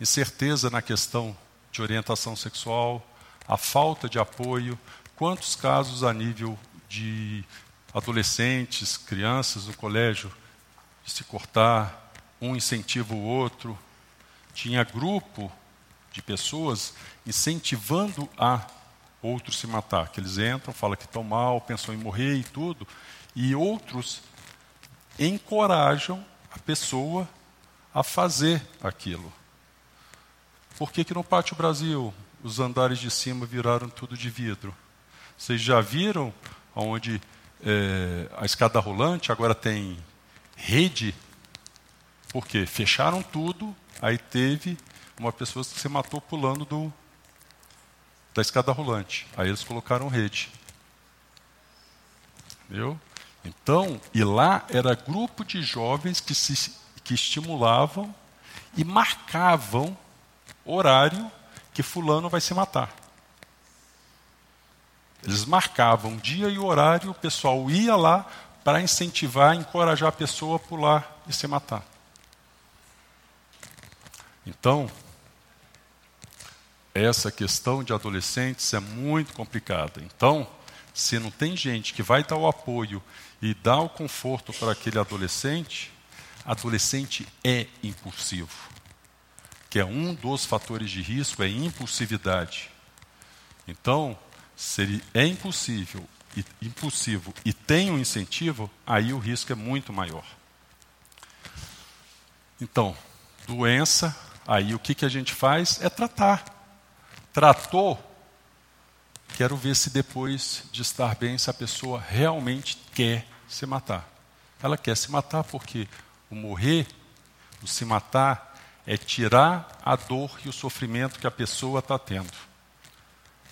incerteza na questão de orientação sexual, a falta de apoio, quantos casos a nível de adolescentes, crianças no colégio, de se cortar, um incentiva o outro. Tinha grupo de pessoas incentivando a outro se matar, que eles entram, falam que estão mal, pensam em morrer e tudo, e outros encorajam a pessoa a fazer aquilo. Por que, que no Pátio Brasil os andares de cima viraram tudo de vidro? Vocês já viram onde é, a escada rolante agora tem rede? Por quê? Fecharam tudo, aí teve uma pessoa que se matou pulando do, da escada rolante. Aí eles colocaram rede. Entendeu? Então, e lá era grupo de jovens que se que estimulavam e marcavam horário que fulano vai se matar. Eles marcavam dia e horário, o pessoal ia lá para incentivar, encorajar a pessoa a pular e se matar. Então, essa questão de adolescentes é muito complicada. Então, se não tem gente que vai dar o apoio e dar o conforto para aquele adolescente, adolescente é impulsivo. Que é um dos fatores de risco, é impulsividade. Então, se ele é impossível e impulsivo e tem um incentivo, aí o risco é muito maior. Então, doença, aí o que, que a gente faz é tratar. Tratou, quero ver se depois de estar bem, se a pessoa realmente quer se matar. Ela quer se matar porque o morrer, o se matar, é tirar a dor e o sofrimento que a pessoa está tendo.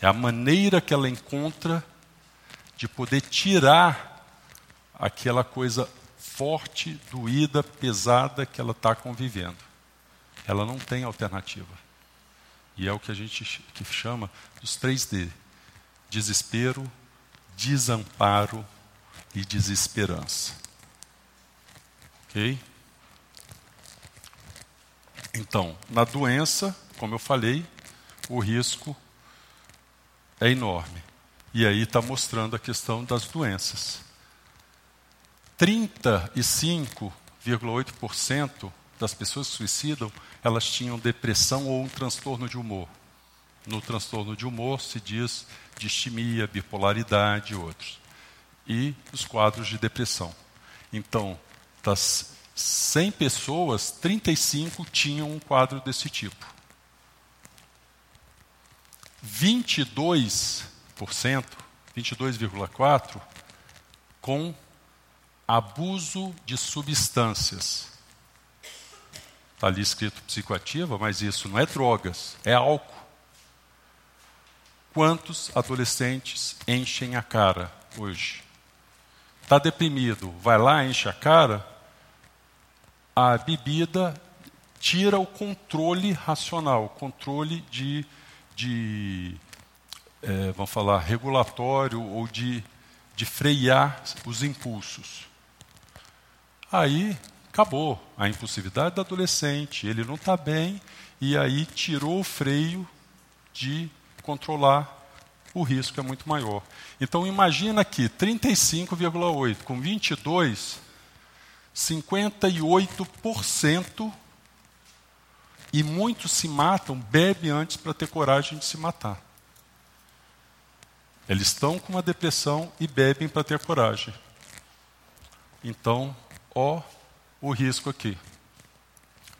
É a maneira que ela encontra de poder tirar aquela coisa forte, doída, pesada que ela está convivendo. Ela não tem alternativa. E é o que a gente que chama dos três D: desespero, desamparo e desesperança. Ok? Então, na doença, como eu falei, o risco é enorme. E aí está mostrando a questão das doenças. 35,8% das pessoas que suicidam, elas tinham depressão ou um transtorno de humor. No transtorno de humor se diz distimia, bipolaridade e outros. E os quadros de depressão. Então, das 100 pessoas, 35 tinham um quadro desse tipo. 22%, 22,4% com abuso de substâncias. Está ali escrito psicoativa, mas isso não é drogas, é álcool. Quantos adolescentes enchem a cara hoje? Está deprimido, vai lá, enche a cara. A bebida tira o controle racional, o controle de de, é, vamos falar, regulatório ou de, de frear os impulsos. Aí acabou a impulsividade do adolescente, ele não está bem e aí tirou o freio de controlar o risco é muito maior. Então imagina aqui, 35,8 com 22, 58% e muitos se matam, bebe antes para ter coragem de se matar. Eles estão com uma depressão e bebem para ter coragem. Então, ó o risco aqui.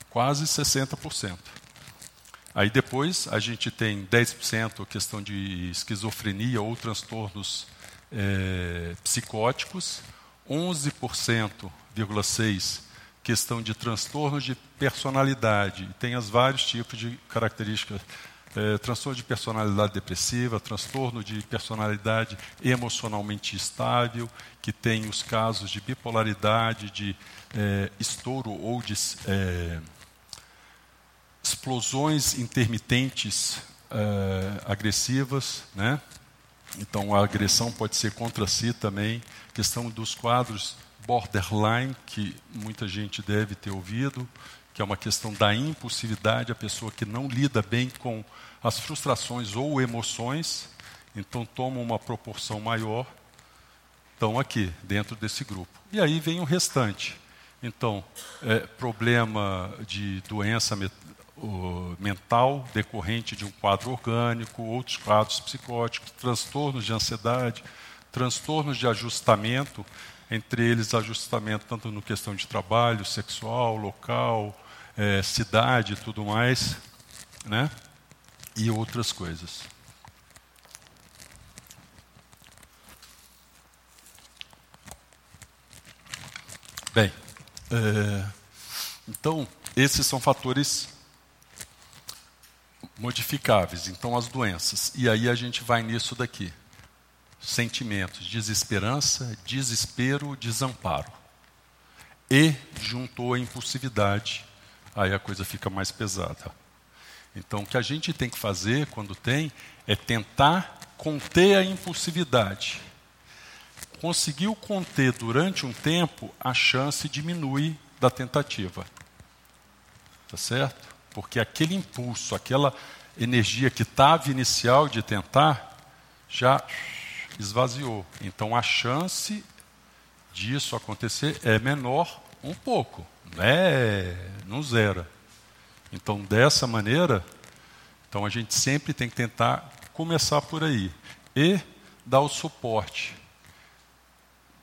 Quase 60%. Aí depois a gente tem 10% questão de esquizofrenia ou transtornos é, psicóticos, 11,6% questão de transtornos de personalidade. Tem os vários tipos de características. É, transtorno de personalidade depressiva, transtorno de personalidade emocionalmente estável, que tem os casos de bipolaridade, de é, estouro ou de é, explosões intermitentes uh, agressivas, né? Então a agressão pode ser contra si também. Questão dos quadros borderline que muita gente deve ter ouvido, que é uma questão da impulsividade, a pessoa que não lida bem com as frustrações ou emoções, então toma uma proporção maior, estão aqui dentro desse grupo. E aí vem o restante. Então, é, problema de doença mental decorrente de um quadro orgânico, outros quadros psicóticos, transtornos de ansiedade, transtornos de ajustamento, entre eles ajustamento tanto no questão de trabalho, sexual, local, é, cidade e tudo mais, né? e outras coisas. Bem, é, então, esses são fatores modificáveis, então as doenças. E aí a gente vai nisso daqui. Sentimentos, desesperança, desespero, desamparo. E juntou a impulsividade, aí a coisa fica mais pesada. Então o que a gente tem que fazer quando tem é tentar conter a impulsividade. Conseguiu conter durante um tempo, a chance diminui da tentativa. Tá certo? porque aquele impulso, aquela energia que estava inicial de tentar, já esvaziou. Então a chance disso acontecer é menor um pouco, né? não zera. Então dessa maneira, então a gente sempre tem que tentar começar por aí e dar o suporte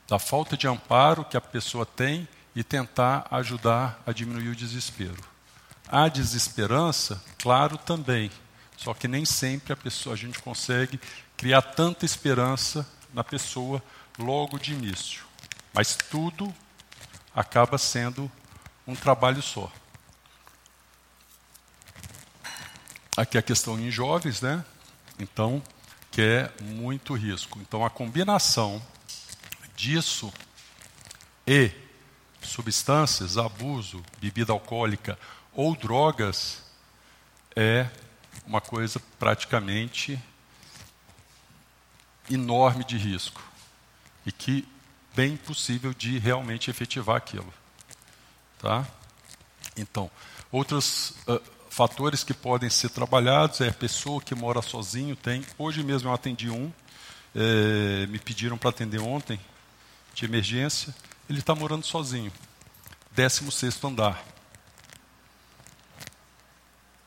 da falta de amparo que a pessoa tem e tentar ajudar a diminuir o desespero. A desesperança, claro, também. Só que nem sempre a pessoa a gente consegue criar tanta esperança na pessoa logo de início. Mas tudo acaba sendo um trabalho só. Aqui a questão em jovens, né? Então, que é muito risco. Então, a combinação disso e substâncias, abuso, bebida alcoólica ou drogas é uma coisa praticamente enorme de risco e que bem possível de realmente efetivar aquilo, tá? Então, outros uh, fatores que podem ser trabalhados é a pessoa que mora sozinho tem. Hoje mesmo eu atendi um, é, me pediram para atender ontem de emergência. Ele está morando sozinho, 16 sexto andar.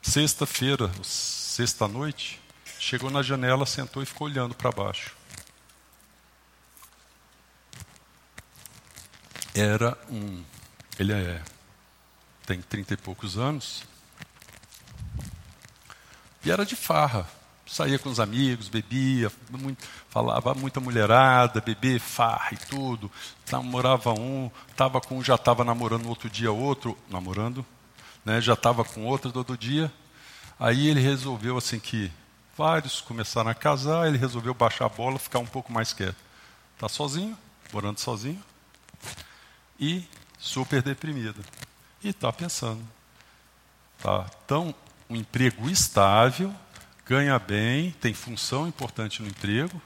Sexta-feira, sexta-noite, chegou na janela, sentou e ficou olhando para baixo. Era um. Ele é, tem trinta e poucos anos. E era de farra. Saía com os amigos, bebia, muito, falava muita mulherada, bebê, farra e tudo. Namorava um, tava com um, já estava namorando outro dia outro, namorando, né, já estava com outra todo dia. Aí ele resolveu assim que vários começaram a casar, ele resolveu baixar a bola, ficar um pouco mais quieto. Está sozinho, morando sozinho e super deprimido. E está pensando. Tá tão um emprego estável, ganha bem, tem função importante no emprego,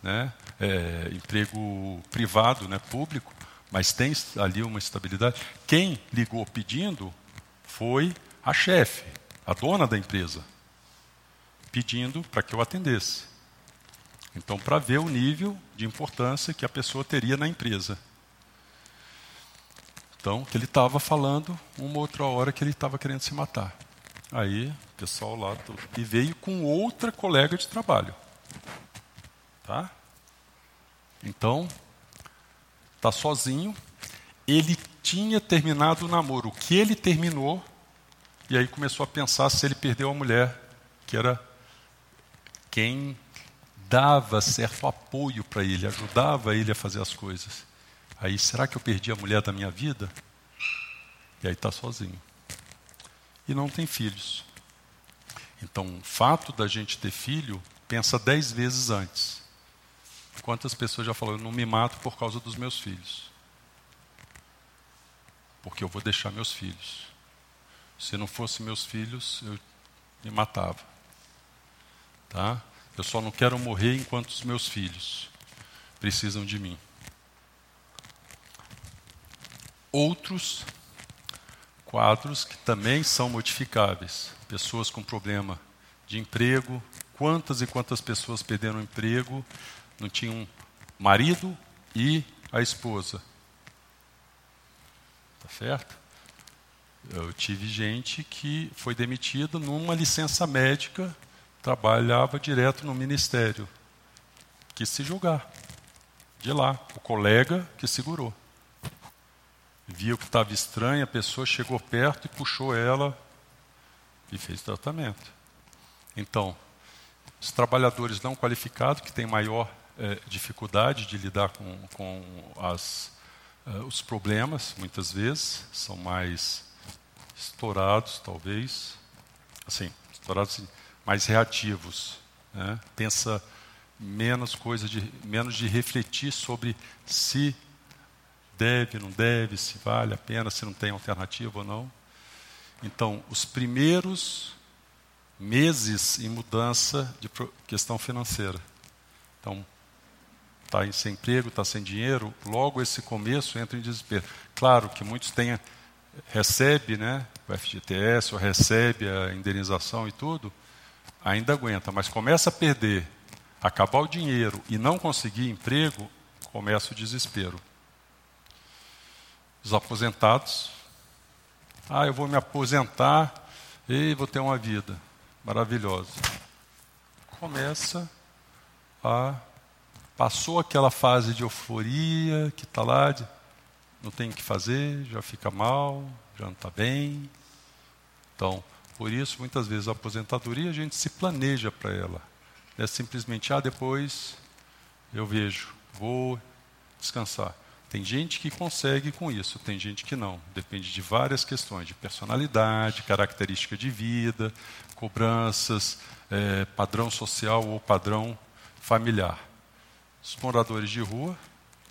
né? É, emprego privado, né, público, mas tem ali uma estabilidade. Quem ligou pedindo foi a chefe, a dona da empresa, pedindo para que eu atendesse. Então, para ver o nível de importância que a pessoa teria na empresa. Então, que ele estava falando uma outra hora que ele estava querendo se matar. Aí, o pessoal lá, e veio com outra colega de trabalho. Tá? Então, tá sozinho. Ele tinha terminado o namoro. O que ele terminou, e aí começou a pensar se ele perdeu a mulher, que era quem dava certo apoio para ele, ajudava ele a fazer as coisas. Aí, será que eu perdi a mulher da minha vida? E aí está sozinho. E não tem filhos. Então, o fato da gente ter filho, pensa dez vezes antes. Quantas pessoas já falaram, eu não me mato por causa dos meus filhos? Porque eu vou deixar meus filhos. Se não fosse meus filhos, eu me matava. Tá? Eu só não quero morrer enquanto os meus filhos precisam de mim. Outros quadros que também são modificáveis. Pessoas com problema de emprego. Quantas e quantas pessoas perderam o emprego, não tinham marido e a esposa. Tá certo? Eu tive gente que foi demitida numa licença médica, trabalhava direto no ministério. Quis se julgar. De lá, o colega que segurou viu que estava estranha, a pessoa chegou perto e puxou ela e fez tratamento. Então, os trabalhadores não qualificados, que têm maior é, dificuldade de lidar com, com as, uh, os problemas, muitas vezes, são mais estourados, talvez, assim, estourados, mais reativos. Né? Pensa menos coisa de menos de refletir sobre se deve, não deve, se vale a pena, se não tem alternativa ou não. Então, os primeiros meses em mudança de questão financeira. Então, está sem emprego, está sem dinheiro, logo esse começo entra em desespero. Claro que muitos têm, recebe né, o FGTS, ou recebe a indenização e tudo, ainda aguenta, mas começa a perder, acabar o dinheiro e não conseguir emprego, começa o desespero os aposentados. Ah, eu vou me aposentar e vou ter uma vida maravilhosa. Começa a. Passou aquela fase de euforia que está lá, de, não tem o que fazer, já fica mal, já não está bem. Então, por isso, muitas vezes a aposentadoria a gente se planeja para ela. É simplesmente, ah, depois eu vejo, vou descansar. Tem gente que consegue com isso, tem gente que não. Depende de várias questões, de personalidade, característica de vida, cobranças, é, padrão social ou padrão familiar. Os moradores de rua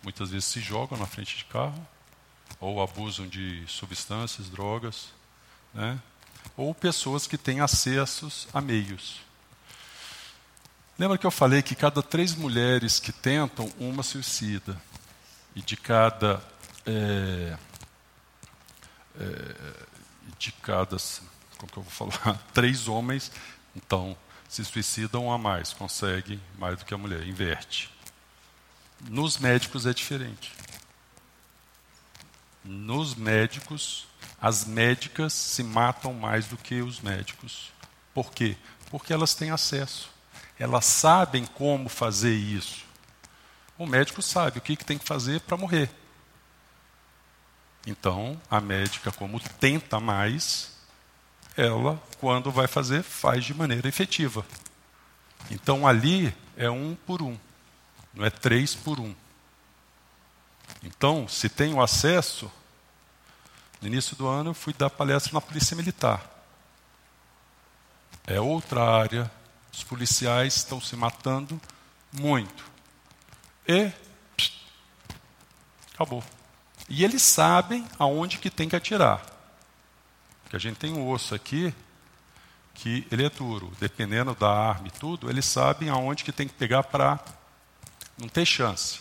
muitas vezes se jogam na frente de carro, ou abusam de substâncias, drogas, né? Ou pessoas que têm acessos a meios. Lembra que eu falei que cada três mulheres que tentam, uma suicida. E de cada é, é, de cada como que eu vou falar? Três homens então se suicidam a mais consegue mais do que a mulher inverte. Nos médicos é diferente. Nos médicos as médicas se matam mais do que os médicos por quê porque elas têm acesso elas sabem como fazer isso o médico sabe o que, que tem que fazer para morrer. Então, a médica, como tenta mais, ela, quando vai fazer, faz de maneira efetiva. Então, ali é um por um, não é três por um. Então, se tem o acesso, no início do ano eu fui dar palestra na Polícia Militar. É outra área, os policiais estão se matando muito e acabou. E eles sabem aonde que tem que atirar. Porque a gente tem um osso aqui que ele é duro, dependendo da arma e tudo, eles sabem aonde que tem que pegar para não ter chance.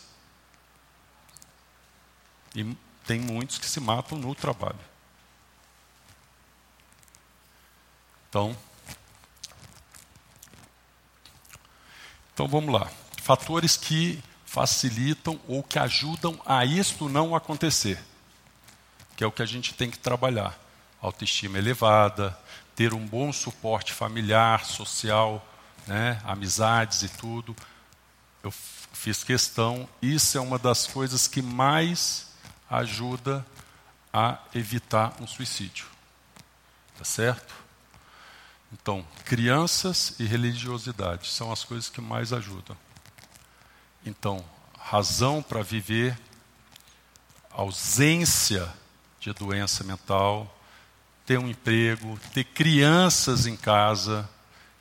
E tem muitos que se matam no trabalho. Então, então vamos lá fatores que facilitam ou que ajudam a isto não acontecer, que é o que a gente tem que trabalhar. Autoestima elevada, ter um bom suporte familiar, social, né, amizades e tudo. Eu fiz questão, isso é uma das coisas que mais ajuda a evitar um suicídio. Tá certo? Então, crianças e religiosidade são as coisas que mais ajudam. Então, razão para viver, ausência de doença mental, ter um emprego, ter crianças em casa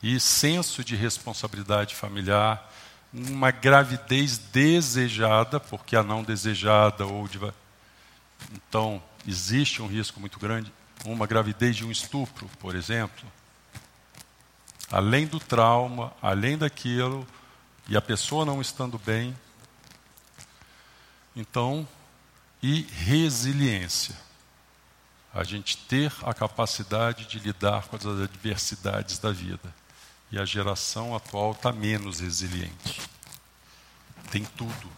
e senso de responsabilidade familiar, uma gravidez desejada, porque a não desejada ou de... então existe um risco muito grande, uma gravidez de um estupro, por exemplo, além do trauma, além daquilo, e a pessoa não estando bem. Então, e resiliência. A gente ter a capacidade de lidar com as adversidades da vida. E a geração atual está menos resiliente. Tem tudo,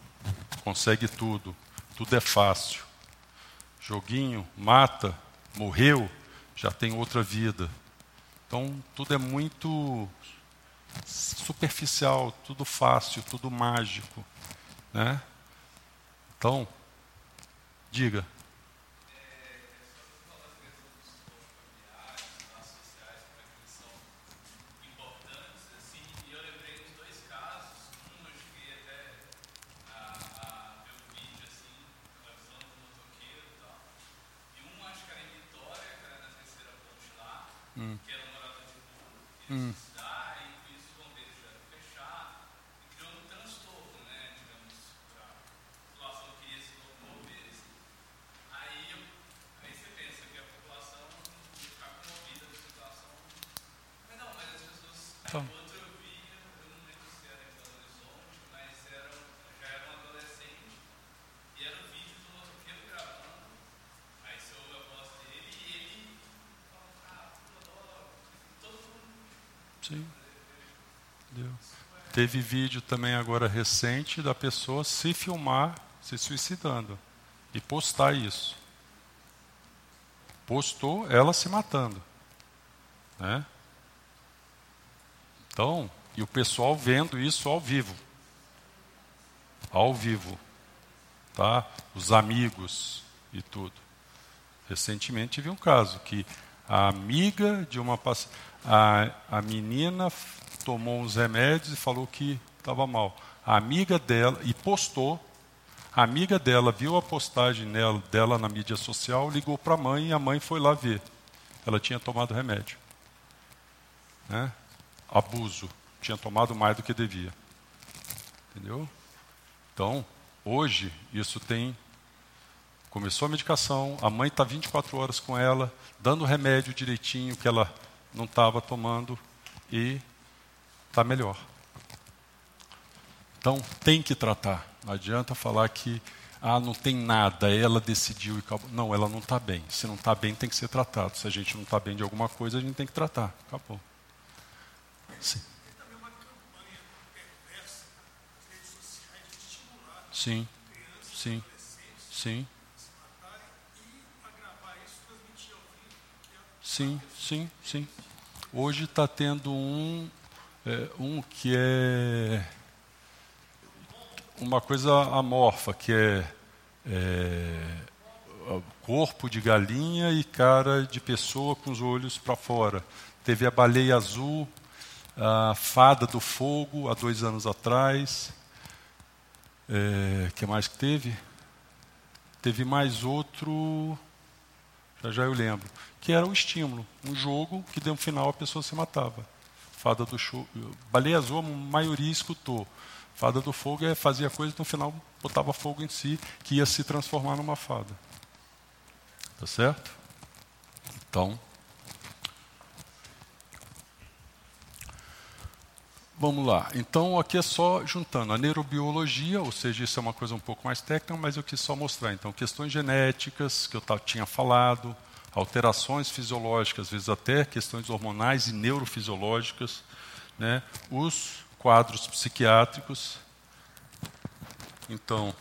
consegue tudo, tudo é fácil. Joguinho, mata, morreu, já tem outra vida. Então, tudo é muito superficial, tudo fácil, tudo mágico. Né? Então, diga. Hum. Que era morador de rua, hum. estudar, e com isso os bombeiros tiveram que fechar, e criou um transtorno, né, digamos, para a população que queria se locomover. Assim. Aí, aí você pensa que a população ia ficar comovida com a situação. Mas não, mas as pessoas. Então. Outro eu vi, eu não lembro se era em Belo Horizonte, mas era, já era um adolescente, e era um vídeo do motoqueiro gravando. Aí você ouve a voz dele e ele Sim. Deu. Teve vídeo também agora recente da pessoa se filmar se suicidando e postar isso. Postou ela se matando. Né? Então, e o pessoal vendo isso ao vivo. Ao vivo. Tá? Os amigos e tudo. Recentemente tive um caso que a amiga de uma a, a menina tomou uns remédios e falou que estava mal. A amiga dela, e postou, a amiga dela viu a postagem nela, dela na mídia social, ligou para a mãe e a mãe foi lá ver. Ela tinha tomado remédio. Né? Abuso. Tinha tomado mais do que devia. Entendeu? Então, hoje, isso tem. Começou a medicação, a mãe está 24 horas com ela, dando remédio direitinho que ela não estava tomando e está melhor. Então tem que tratar. Não adianta falar que ah, não tem nada, ela decidiu e acabou. Não, ela não está bem. Se não está bem, tem que ser tratado. Se a gente não está bem de alguma coisa, a gente tem que tratar. Acabou. Sim. Sim. Sim. Sim. Sim, sim, sim. Hoje está tendo um, é, um que é uma coisa amorfa, que é, é corpo de galinha e cara de pessoa com os olhos para fora. Teve a baleia azul, a fada do fogo há dois anos atrás. É, que mais que teve? Teve mais outro, já já eu lembro que era o estímulo. Um jogo que, no final, a pessoa se matava. Fada do show. Baleia Azul, a maioria escutou. Fada do fogo é fazia coisa no final botava fogo em si, que ia se transformar numa fada. Tá certo? Então. Vamos lá. Então, aqui é só juntando a neurobiologia, ou seja, isso é uma coisa um pouco mais técnica, mas eu quis só mostrar. Então, questões genéticas, que eu tinha falado, alterações fisiológicas, às vezes até questões hormonais e neurofisiológicas, né? os quadros psiquiátricos Então,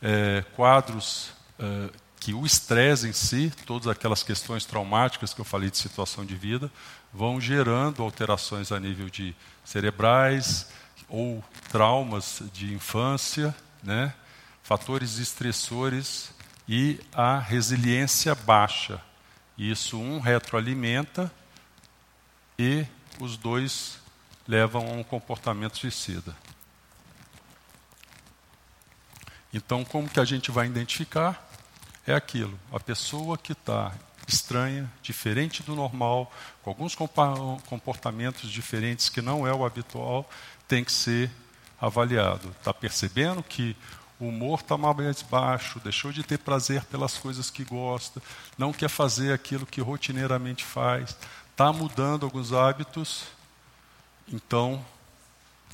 é, quadros é, que o estresse em si, todas aquelas questões traumáticas que eu falei de situação de vida, vão gerando alterações a nível de cerebrais ou traumas de infância, né? fatores estressores e a resiliência baixa. Isso um retroalimenta e os dois levam a um comportamento suicida. Então, como que a gente vai identificar? É aquilo, a pessoa que está estranha, diferente do normal, com alguns comportamentos diferentes que não é o habitual, tem que ser avaliado. Está percebendo que o humor está mais baixo, deixou de ter prazer pelas coisas que gosta, não quer fazer aquilo que rotineiramente faz, está mudando alguns hábitos, então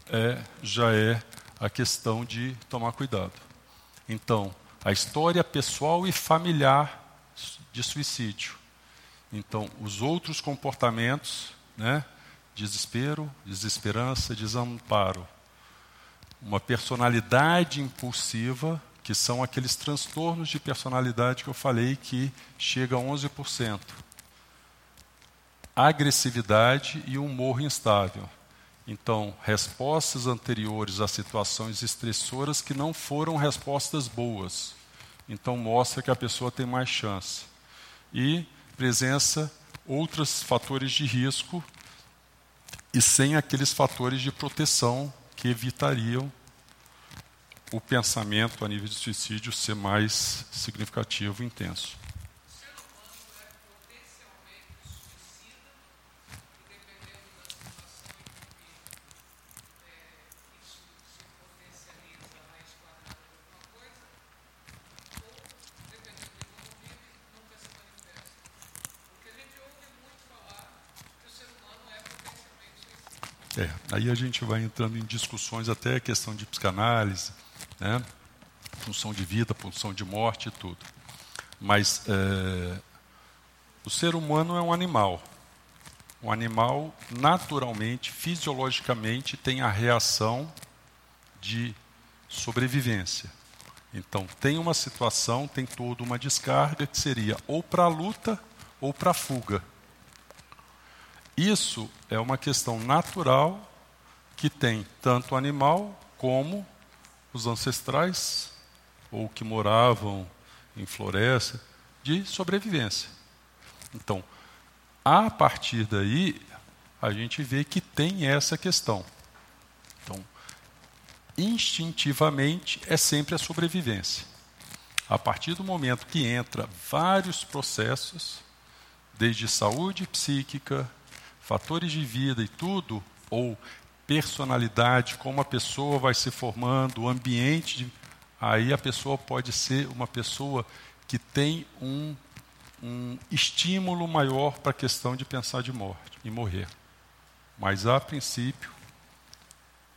é, já é a questão de tomar cuidado. Então, a história pessoal e familiar de suicídio. Então, os outros comportamentos, né? desespero, desesperança, desamparo. Uma personalidade impulsiva, que são aqueles transtornos de personalidade que eu falei que chega a 11%. Agressividade e humor instável. Então, respostas anteriores a situações estressoras que não foram respostas boas. Então, mostra que a pessoa tem mais chance. E presença outros fatores de risco e sem aqueles fatores de proteção que evitariam o pensamento a nível de suicídio ser mais significativo e intenso. É, aí a gente vai entrando em discussões até questão de psicanálise, né? função de vida, função de morte e tudo. Mas é, o ser humano é um animal. Um animal, naturalmente, fisiologicamente, tem a reação de sobrevivência. Então, tem uma situação, tem toda uma descarga que seria ou para a luta ou para a fuga. Isso é uma questão natural que tem tanto o animal como os ancestrais, ou que moravam em floresta, de sobrevivência. Então, a partir daí, a gente vê que tem essa questão. Então, instintivamente, é sempre a sobrevivência. A partir do momento que entra vários processos, desde saúde psíquica, fatores de vida e tudo, ou personalidade, como a pessoa vai se formando, o ambiente, aí a pessoa pode ser uma pessoa que tem um, um estímulo maior para a questão de pensar de morte e morrer. Mas a princípio,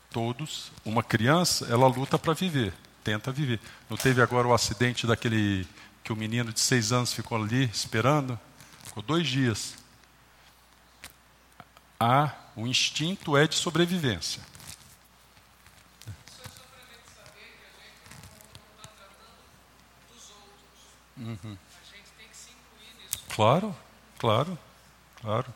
todos, uma criança, ela luta para viver, tenta viver. Não teve agora o acidente daquele que o menino de seis anos ficou ali esperando? Ficou dois dias a, o instinto é de sobrevivência. Uhum. Claro, claro, claro.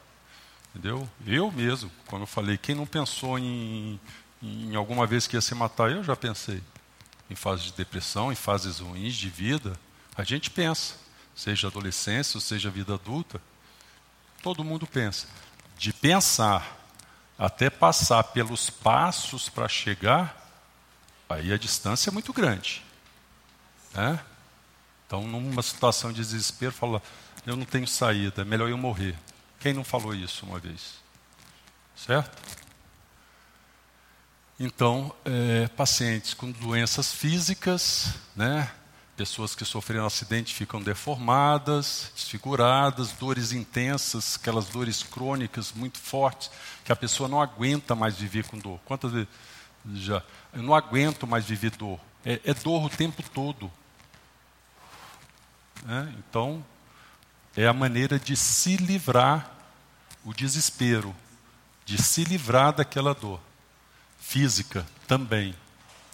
Entendeu? Eu mesmo, quando eu falei, quem não pensou em, em alguma vez que ia se matar, eu já pensei. Em fase de depressão, em fases ruins de vida, a gente pensa. Seja adolescência, seja vida adulta, todo mundo pensa de pensar até passar pelos passos para chegar, aí a distância é muito grande. Né? Então, numa situação de desespero, fala: eu não tenho saída, é melhor eu morrer. Quem não falou isso uma vez? Certo? Então, é, pacientes com doenças físicas, né, Pessoas que sofreram acidente ficam deformadas, desfiguradas, dores intensas, aquelas dores crônicas muito fortes, que a pessoa não aguenta mais viver com dor. Quantas vezes já? Eu não aguento mais viver dor. É, é dor o tempo todo. É, então, é a maneira de se livrar o desespero, de se livrar daquela dor. Física também.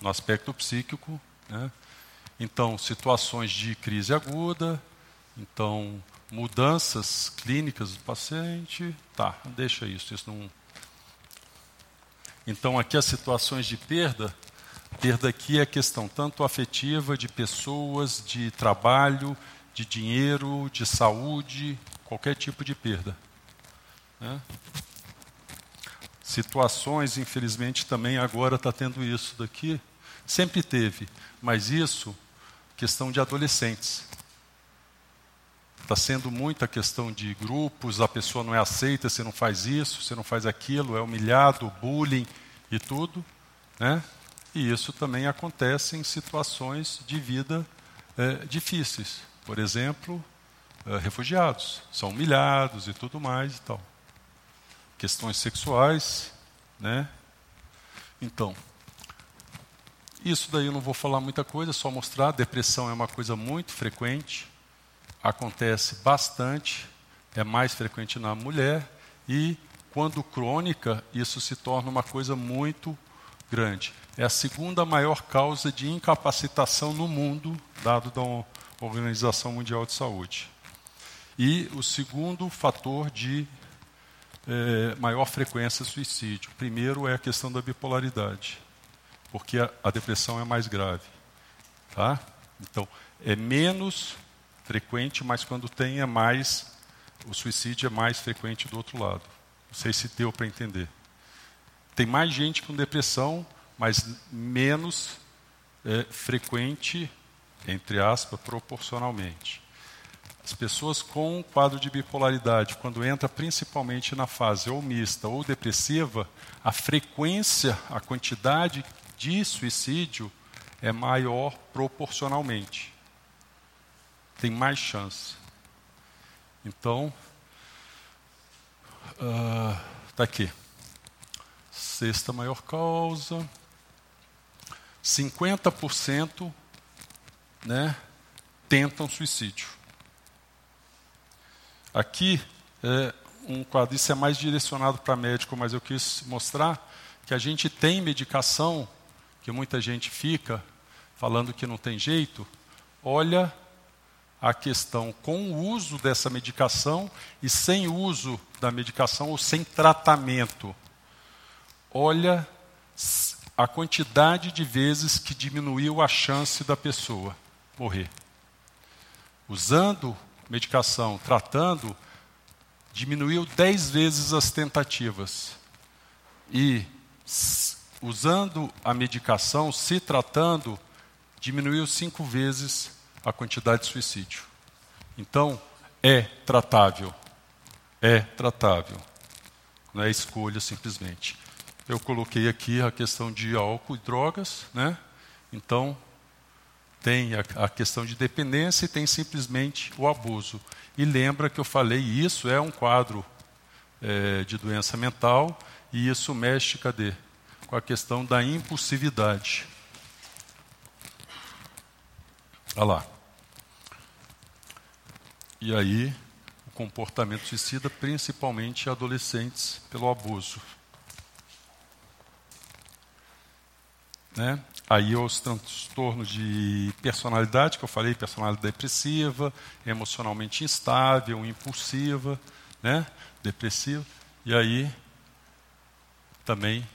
No aspecto psíquico, Né? Então, situações de crise aguda, então, mudanças clínicas do paciente, tá, deixa isso, isso não. Então, aqui as situações de perda, perda aqui é questão tanto afetiva, de pessoas, de trabalho, de dinheiro, de saúde, qualquer tipo de perda. Né? Situações, infelizmente, também agora está tendo isso daqui. Sempre teve, mas isso, questão de adolescentes. Está sendo muita questão de grupos, a pessoa não é aceita, você não faz isso, você não faz aquilo, é humilhado, bullying e tudo. Né? E isso também acontece em situações de vida é, difíceis. Por exemplo, é, refugiados são humilhados e tudo mais e tal questões sexuais, né? Então, isso daí eu não vou falar muita coisa, só mostrar. Depressão é uma coisa muito frequente, acontece bastante, é mais frequente na mulher e quando crônica, isso se torna uma coisa muito grande. É a segunda maior causa de incapacitação no mundo, dado da Organização Mundial de Saúde. E o segundo fator de é, maior frequência suicídio. Primeiro é a questão da bipolaridade, porque a, a depressão é mais grave. Tá? Então, é menos frequente, mas quando tem é mais, o suicídio é mais frequente do outro lado. Não sei se deu para entender. Tem mais gente com depressão, mas menos é, frequente, entre aspas, proporcionalmente. As pessoas com quadro de bipolaridade, quando entra principalmente na fase ou mista ou depressiva, a frequência, a quantidade de suicídio é maior proporcionalmente. Tem mais chance. Então, está uh, aqui. Sexta maior causa. 50% né, tentam suicídio. Aqui é um quadro, isso é mais direcionado para médico, mas eu quis mostrar que a gente tem medicação, que muita gente fica falando que não tem jeito, olha a questão com o uso dessa medicação e sem uso da medicação ou sem tratamento. Olha a quantidade de vezes que diminuiu a chance da pessoa morrer. Usando medicação tratando, diminuiu dez vezes as tentativas. E usando a medicação, se tratando, diminuiu cinco vezes a quantidade de suicídio. Então, é tratável. É tratável. Não é escolha simplesmente. Eu coloquei aqui a questão de álcool e drogas, né? Então, tem a, a, questão de dependência e tem simplesmente o abuso. E lembra que eu falei, isso é um quadro é, de doença mental e isso mexe, cadê? Com a questão da impulsividade. Olha lá. E aí, o comportamento suicida, principalmente adolescentes, pelo abuso. Né? Aí os transtornos de personalidade, que eu falei, personalidade depressiva, emocionalmente instável, impulsiva, né? depressiva. E aí também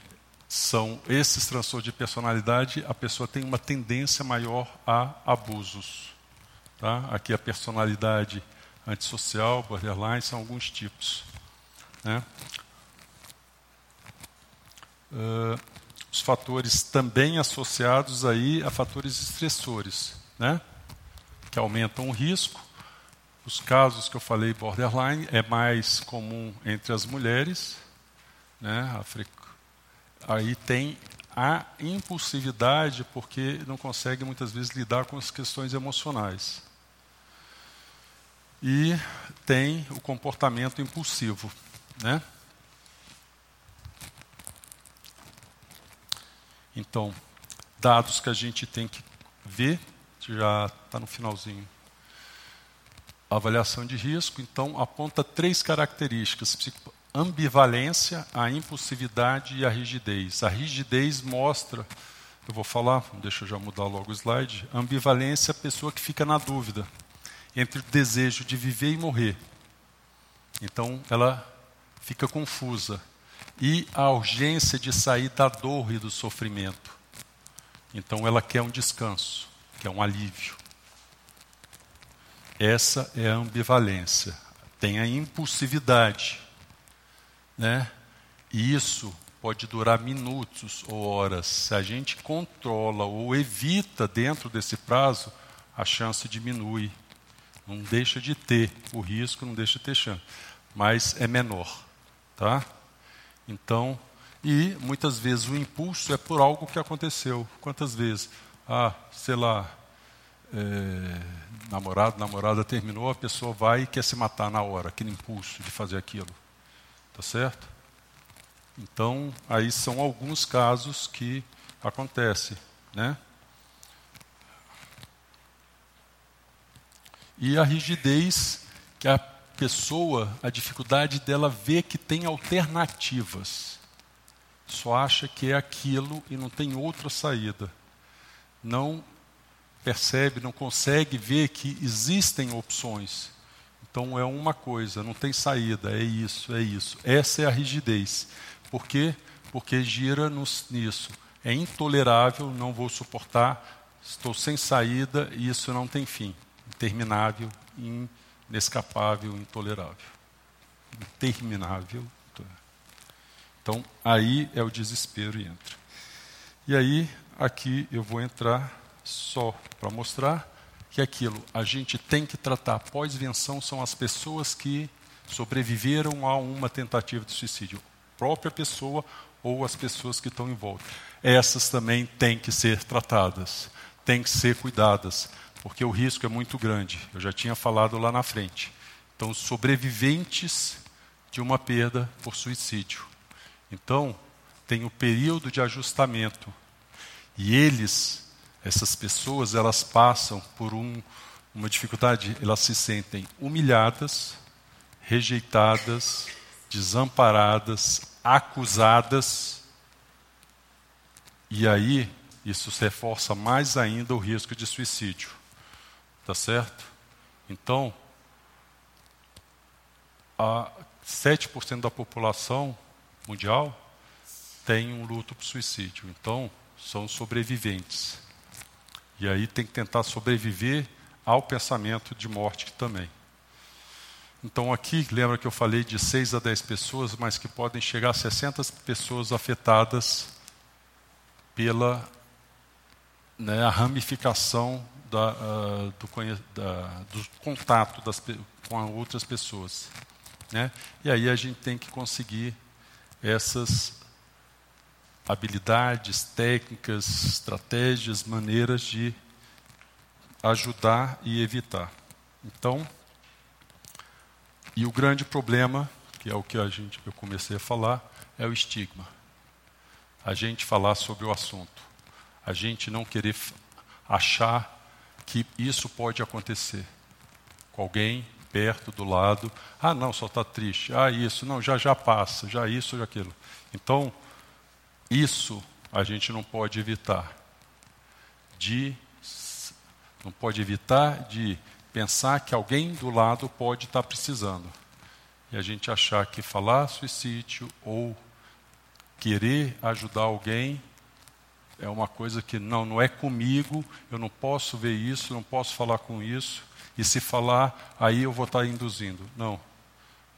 são esses transtornos de personalidade, a pessoa tem uma tendência maior a abusos. Tá? Aqui a personalidade antissocial, borderline, são alguns tipos. Né? Uh, os fatores também associados aí a fatores estressores, né? que aumentam o risco. Os casos que eu falei borderline é mais comum entre as mulheres, né? Aí tem a impulsividade porque não consegue muitas vezes lidar com as questões emocionais. E tem o comportamento impulsivo, né? Então, dados que a gente tem que ver, já está no finalzinho. avaliação de risco, então, aponta três características: ambivalência, a impulsividade e a rigidez. A rigidez mostra eu vou falar, deixa eu já mudar logo o slide. Ambivalência é a pessoa que fica na dúvida entre o desejo de viver e morrer. Então, ela fica confusa. E a urgência de sair da dor e do sofrimento. Então, ela quer um descanso, quer um alívio. Essa é a ambivalência. Tem a impulsividade, né? E isso pode durar minutos ou horas. Se a gente controla ou evita dentro desse prazo, a chance diminui. Não deixa de ter o risco, não deixa de ter chance, mas é menor, tá? Então, e muitas vezes o impulso é por algo que aconteceu. Quantas vezes? Ah, sei lá, é, namorado, namorada terminou, a pessoa vai e quer se matar na hora, aquele impulso de fazer aquilo. Tá certo? Então, aí são alguns casos que acontecem, né? E a rigidez, que a pessoa, a dificuldade dela ver que tem alternativas. Só acha que é aquilo e não tem outra saída. Não percebe, não consegue ver que existem opções. Então é uma coisa, não tem saída, é isso, é isso. Essa é a rigidez. Por quê? Porque gira nos, nisso. É intolerável, não vou suportar, estou sem saída e isso não tem fim interminável, inescapável, intolerável. Interminável. Então, aí é o desespero e entra. E aí, aqui eu vou entrar só para mostrar que aquilo a gente tem que tratar pós-venção são as pessoas que sobreviveram a uma tentativa de suicídio, própria pessoa ou as pessoas que estão em volta. Essas também têm que ser tratadas, têm que ser cuidadas, porque o risco é muito grande. Eu já tinha falado lá na frente. Então, sobreviventes de uma perda por suicídio. Então, tem o período de ajustamento. E eles, essas pessoas, elas passam por um, uma dificuldade, elas se sentem humilhadas, rejeitadas, desamparadas, acusadas. E aí, isso reforça mais ainda o risco de suicídio. Tá certo? Então, a 7% da população mundial tem um luto por suicídio. Então, são sobreviventes. E aí tem que tentar sobreviver ao pensamento de morte também. Então aqui, lembra que eu falei de 6 a 10 pessoas, mas que podem chegar a 60 pessoas afetadas pela né, a ramificação da, uh, do, da, do, contato das, com outras pessoas. Né? E aí a gente tem que conseguir essas habilidades, técnicas, estratégias, maneiras de ajudar e evitar. Então, e o grande problema, que é o que a gente, eu comecei a falar, é o estigma. A gente falar sobre o assunto. A gente não querer achar que isso pode acontecer com alguém perto, do lado. Ah, não, só está triste. Ah, isso, não, já já passa, já isso, já aquilo. Então, isso a gente não pode evitar. De não pode evitar de pensar que alguém do lado pode estar precisando. E a gente achar que falar suicídio ou querer ajudar alguém é uma coisa que não, não é comigo, eu não posso ver isso, não posso falar com isso, e se falar, aí eu vou estar induzindo. Não.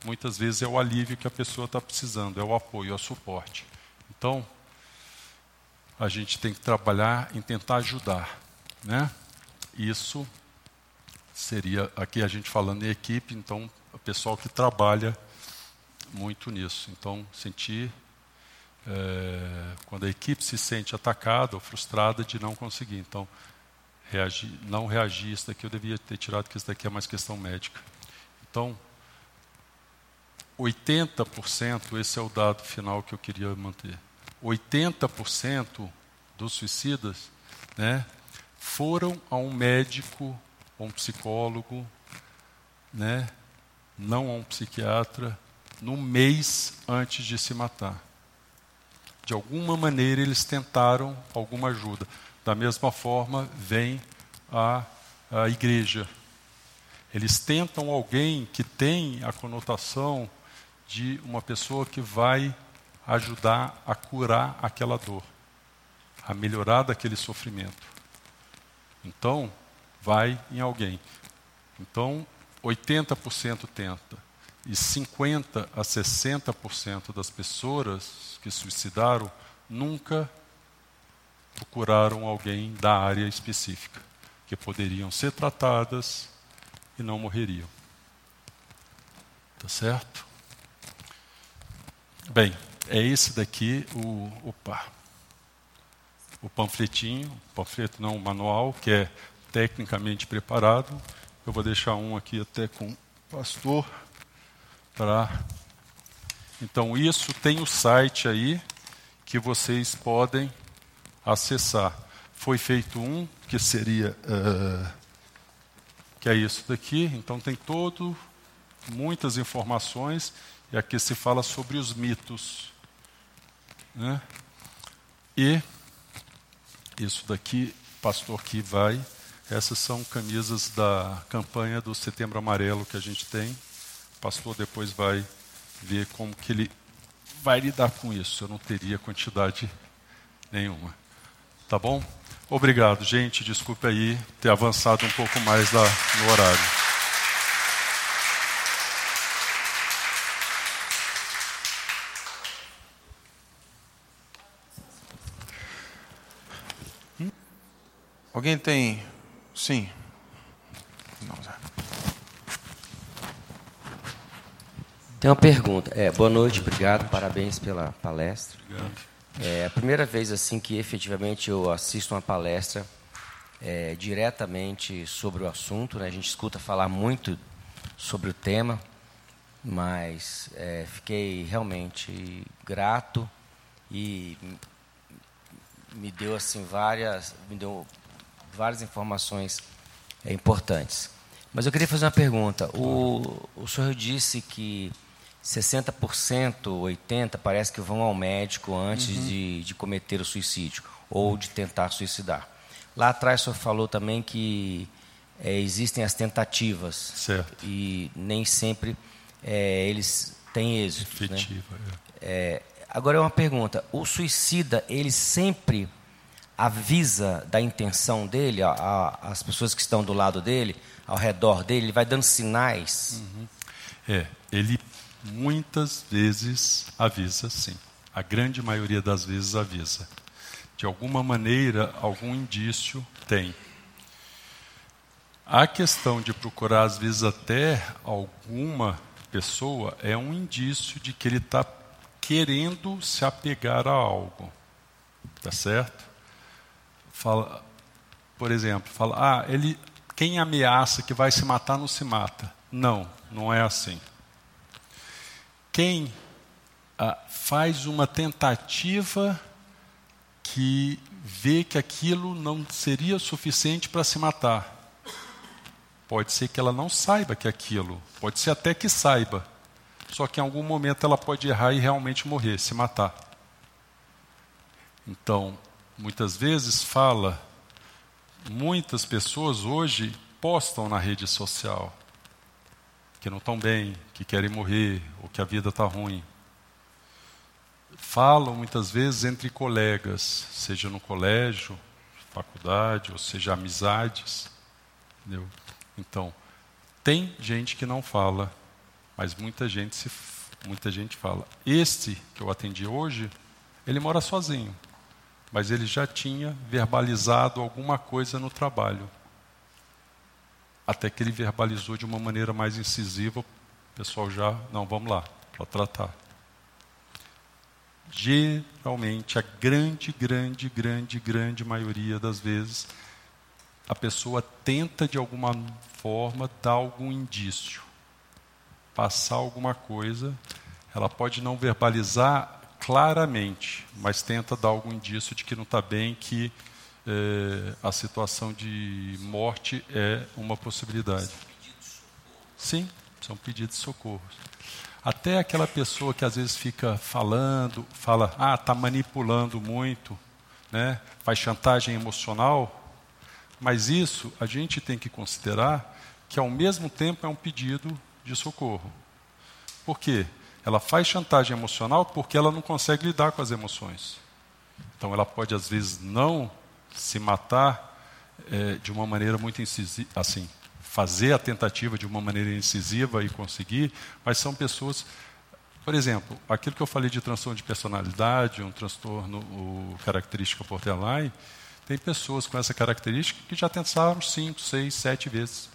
Muitas vezes é o alívio que a pessoa está precisando, é o apoio, é o suporte. Então, a gente tem que trabalhar em tentar ajudar. Né? Isso seria, aqui a gente falando em equipe, então, o pessoal que trabalha muito nisso. Então, sentir é, quando a equipe se sente atacada ou frustrada de não conseguir. Então, reagir, não reagir, isso daqui eu devia ter tirado, que isso daqui é mais questão médica. Então, 80%, esse é o dado final que eu queria manter. 80% dos suicidas né, foram a um médico, a um psicólogo, né, não a um psiquiatra, no mês antes de se matar. De alguma maneira eles tentaram alguma ajuda. Da mesma forma, vem a, a igreja. Eles tentam alguém que tem a conotação de uma pessoa que vai ajudar a curar aquela dor, a melhorar daquele sofrimento. Então, vai em alguém. Então, 80% tenta. E 50 a 60% das pessoas que suicidaram nunca procuraram alguém da área específica, que poderiam ser tratadas e não morreriam. Tá certo? Bem, é esse daqui o, opa, o panfletinho, panfleto não, o manual, que é tecnicamente preparado. Eu vou deixar um aqui até com o pastor para. Então, isso tem o site aí que vocês podem acessar. Foi feito um que seria. Uh, que é isso daqui. Então, tem todo, muitas informações. E aqui se fala sobre os mitos. Né? E isso daqui, pastor que vai essas são camisas da campanha do Setembro Amarelo que a gente tem. O pastor depois vai ver como que ele vai lidar com isso. Eu não teria quantidade nenhuma. Tá bom? Obrigado, gente. Desculpe aí ter avançado um pouco mais da, no horário. Alguém tem Sim. Tem uma pergunta. É, boa noite, obrigado, parabéns pela palestra. Obrigado. É a primeira vez assim que efetivamente eu assisto uma palestra é, diretamente sobre o assunto. Né? A gente escuta falar muito sobre o tema, mas é, fiquei realmente grato e me deu assim várias, me deu várias informações é, importantes. Mas eu queria fazer uma pergunta. O, o senhor disse que 60%, 80% parece que vão ao médico antes uhum. de, de cometer o suicídio ou de tentar suicidar. Lá atrás o senhor falou também que é, existem as tentativas. Certo. E nem sempre é, eles têm êxito. Né? Efetiva, né? é. agora é uma pergunta. O suicida, ele sempre avisa da intenção dele, a, a, as pessoas que estão do lado dele, ao redor dele, ele vai dando sinais. Uhum. É, ele muitas vezes avisa, sim. A grande maioria das vezes avisa. De alguma maneira, algum indício tem. A questão de procurar, às vezes, até alguma pessoa é um indício de que ele está querendo se apegar a algo. Tá certo? Fala, por exemplo, fala, ah, ele, quem ameaça que vai se matar não se mata. Não, não é assim. Quem ah, faz uma tentativa que vê que aquilo não seria suficiente para se matar. Pode ser que ela não saiba que aquilo, pode ser até que saiba. Só que em algum momento ela pode errar e realmente morrer, se matar. Então, muitas vezes fala, muitas pessoas hoje postam na rede social que não estão bem, que querem morrer, ou que a vida está ruim. Falam muitas vezes entre colegas, seja no colégio, faculdade, ou seja amizades. Entendeu? Então, tem gente que não fala, mas muita gente, se, muita gente fala. Este que eu atendi hoje, ele mora sozinho mas ele já tinha verbalizado alguma coisa no trabalho. Até que ele verbalizou de uma maneira mais incisiva, o pessoal já, não, vamos lá, para tratar. Geralmente, a grande, grande, grande, grande maioria das vezes, a pessoa tenta de alguma forma dar algum indício, passar alguma coisa, ela pode não verbalizar claramente, mas tenta dar algum indício de que não está bem, que é, a situação de morte é uma possibilidade. Sim, são pedidos de socorro. até aquela pessoa que às vezes fica falando, fala, ah, está manipulando muito, né? faz chantagem emocional, mas isso a gente tem que considerar que ao mesmo tempo é um pedido de socorro. Por quê? Ela faz chantagem emocional porque ela não consegue lidar com as emoções. Então ela pode às vezes não se matar é, de uma maneira muito incisiva, assim, fazer a tentativa de uma maneira incisiva e conseguir, mas são pessoas, por exemplo, aquilo que eu falei de transtorno de personalidade, um transtorno o, característica borderline, tem pessoas com essa característica que já tentaram cinco, seis, sete vezes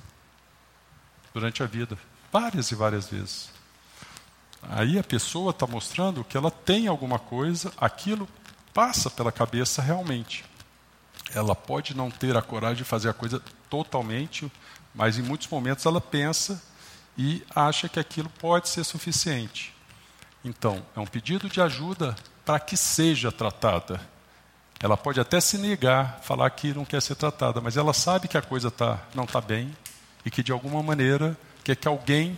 durante a vida, várias e várias vezes. Aí a pessoa está mostrando que ela tem alguma coisa, aquilo passa pela cabeça realmente. Ela pode não ter a coragem de fazer a coisa totalmente, mas em muitos momentos ela pensa e acha que aquilo pode ser suficiente. Então, é um pedido de ajuda para que seja tratada. Ela pode até se negar, falar que não quer ser tratada, mas ela sabe que a coisa tá, não está bem e que de alguma maneira quer que alguém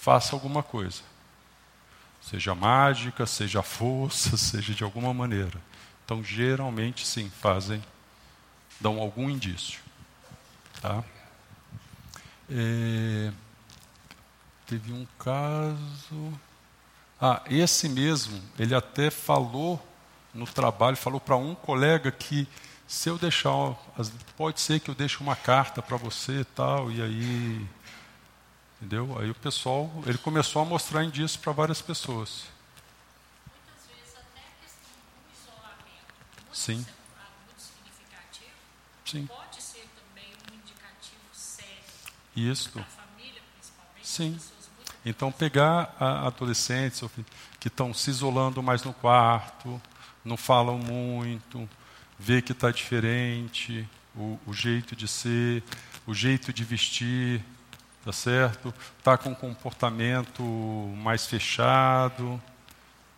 faça alguma coisa. Seja mágica, seja força, seja de alguma maneira. Então, geralmente, sim, fazem, dão algum indício. Tá? É, teve um caso. Ah, esse mesmo, ele até falou no trabalho, falou para um colega que se eu deixar, pode ser que eu deixe uma carta para você e tal, e aí Entendeu? Aí o pessoal, ele começou a mostrar indícios para várias pessoas. Muitas vezes até a questão do isolamento, muito, Sim. muito significativo, Sim. pode ser também um indicativo sério Isso. para a família, principalmente, Sim. Então pegar adolescentes que estão se isolando mais no quarto, não falam muito, ver que está diferente, o, o jeito de ser, o jeito de vestir, tá certo? Está com um comportamento mais fechado,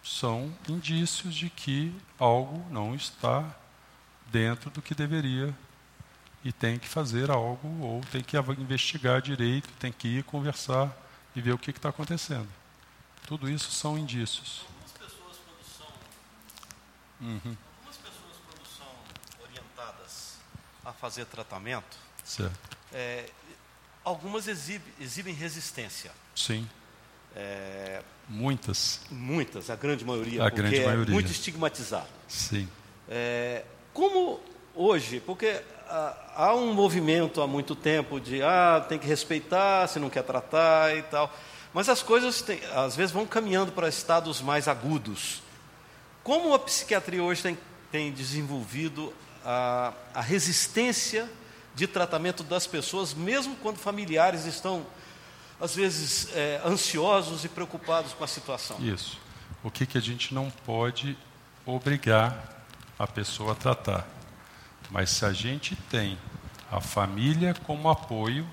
são indícios de que algo não está dentro do que deveria e tem que fazer algo ou tem que investigar direito, tem que ir conversar e ver o que está acontecendo. Tudo isso são indícios. Algumas pessoas quando são, Uhum. algumas pessoas quando são orientadas a fazer tratamento, Certo. é, algumas exibe- exibem resistência. Sim. É, Muitas. muitas, a grande maioria, A grande é maioria. muito estigmatizado. Sim. É, como hoje, porque ah, há um movimento há muito tempo de ah, tem que respeitar, se não quer tratar e tal, mas as coisas têm- às vezes vão caminhando para estados mais agudos. Como a psiquiatria hoje tem, tem desenvolvido a, a resistência de tratamento das pessoas, mesmo quando familiares estão, às vezes, é, ansiosos e preocupados com a situação? Isso. O que, que a gente não pode obrigar a pessoa a tratar. Mas se a gente tem a família como apoio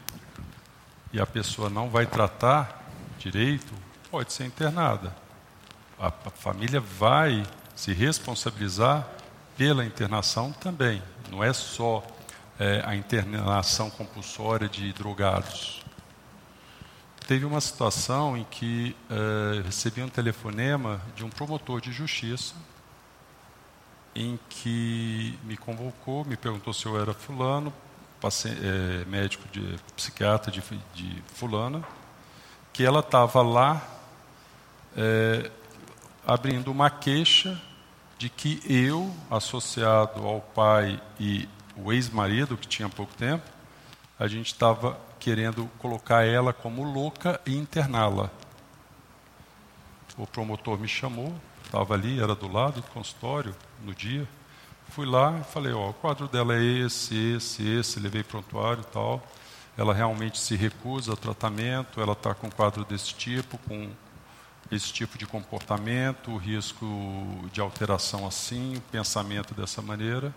e a pessoa não vai tratar direito, pode ser internada. A, a família vai se responsabilizar pela internação também. Não é só é, a internação compulsória de drogados. Teve uma situação em que eu recebi um telefonema de um promotor de justiça em que me convocou, me perguntou se eu era fulano, paci- eh, médico de psiquiatra de, de fulana, que ela estava lá eh, abrindo uma queixa de que eu, associado ao pai e o ex-marido, que tinha pouco tempo, a gente estava querendo colocar ela como louca e interná-la. O promotor me chamou, estava ali, era do lado do consultório, no dia. Fui lá e falei, ó, o quadro dela é esse, esse, esse, levei prontuário e tal. Ela realmente se recusa ao tratamento, ela está com um quadro desse tipo, com esse tipo de comportamento, o risco de alteração assim, o pensamento dessa maneira.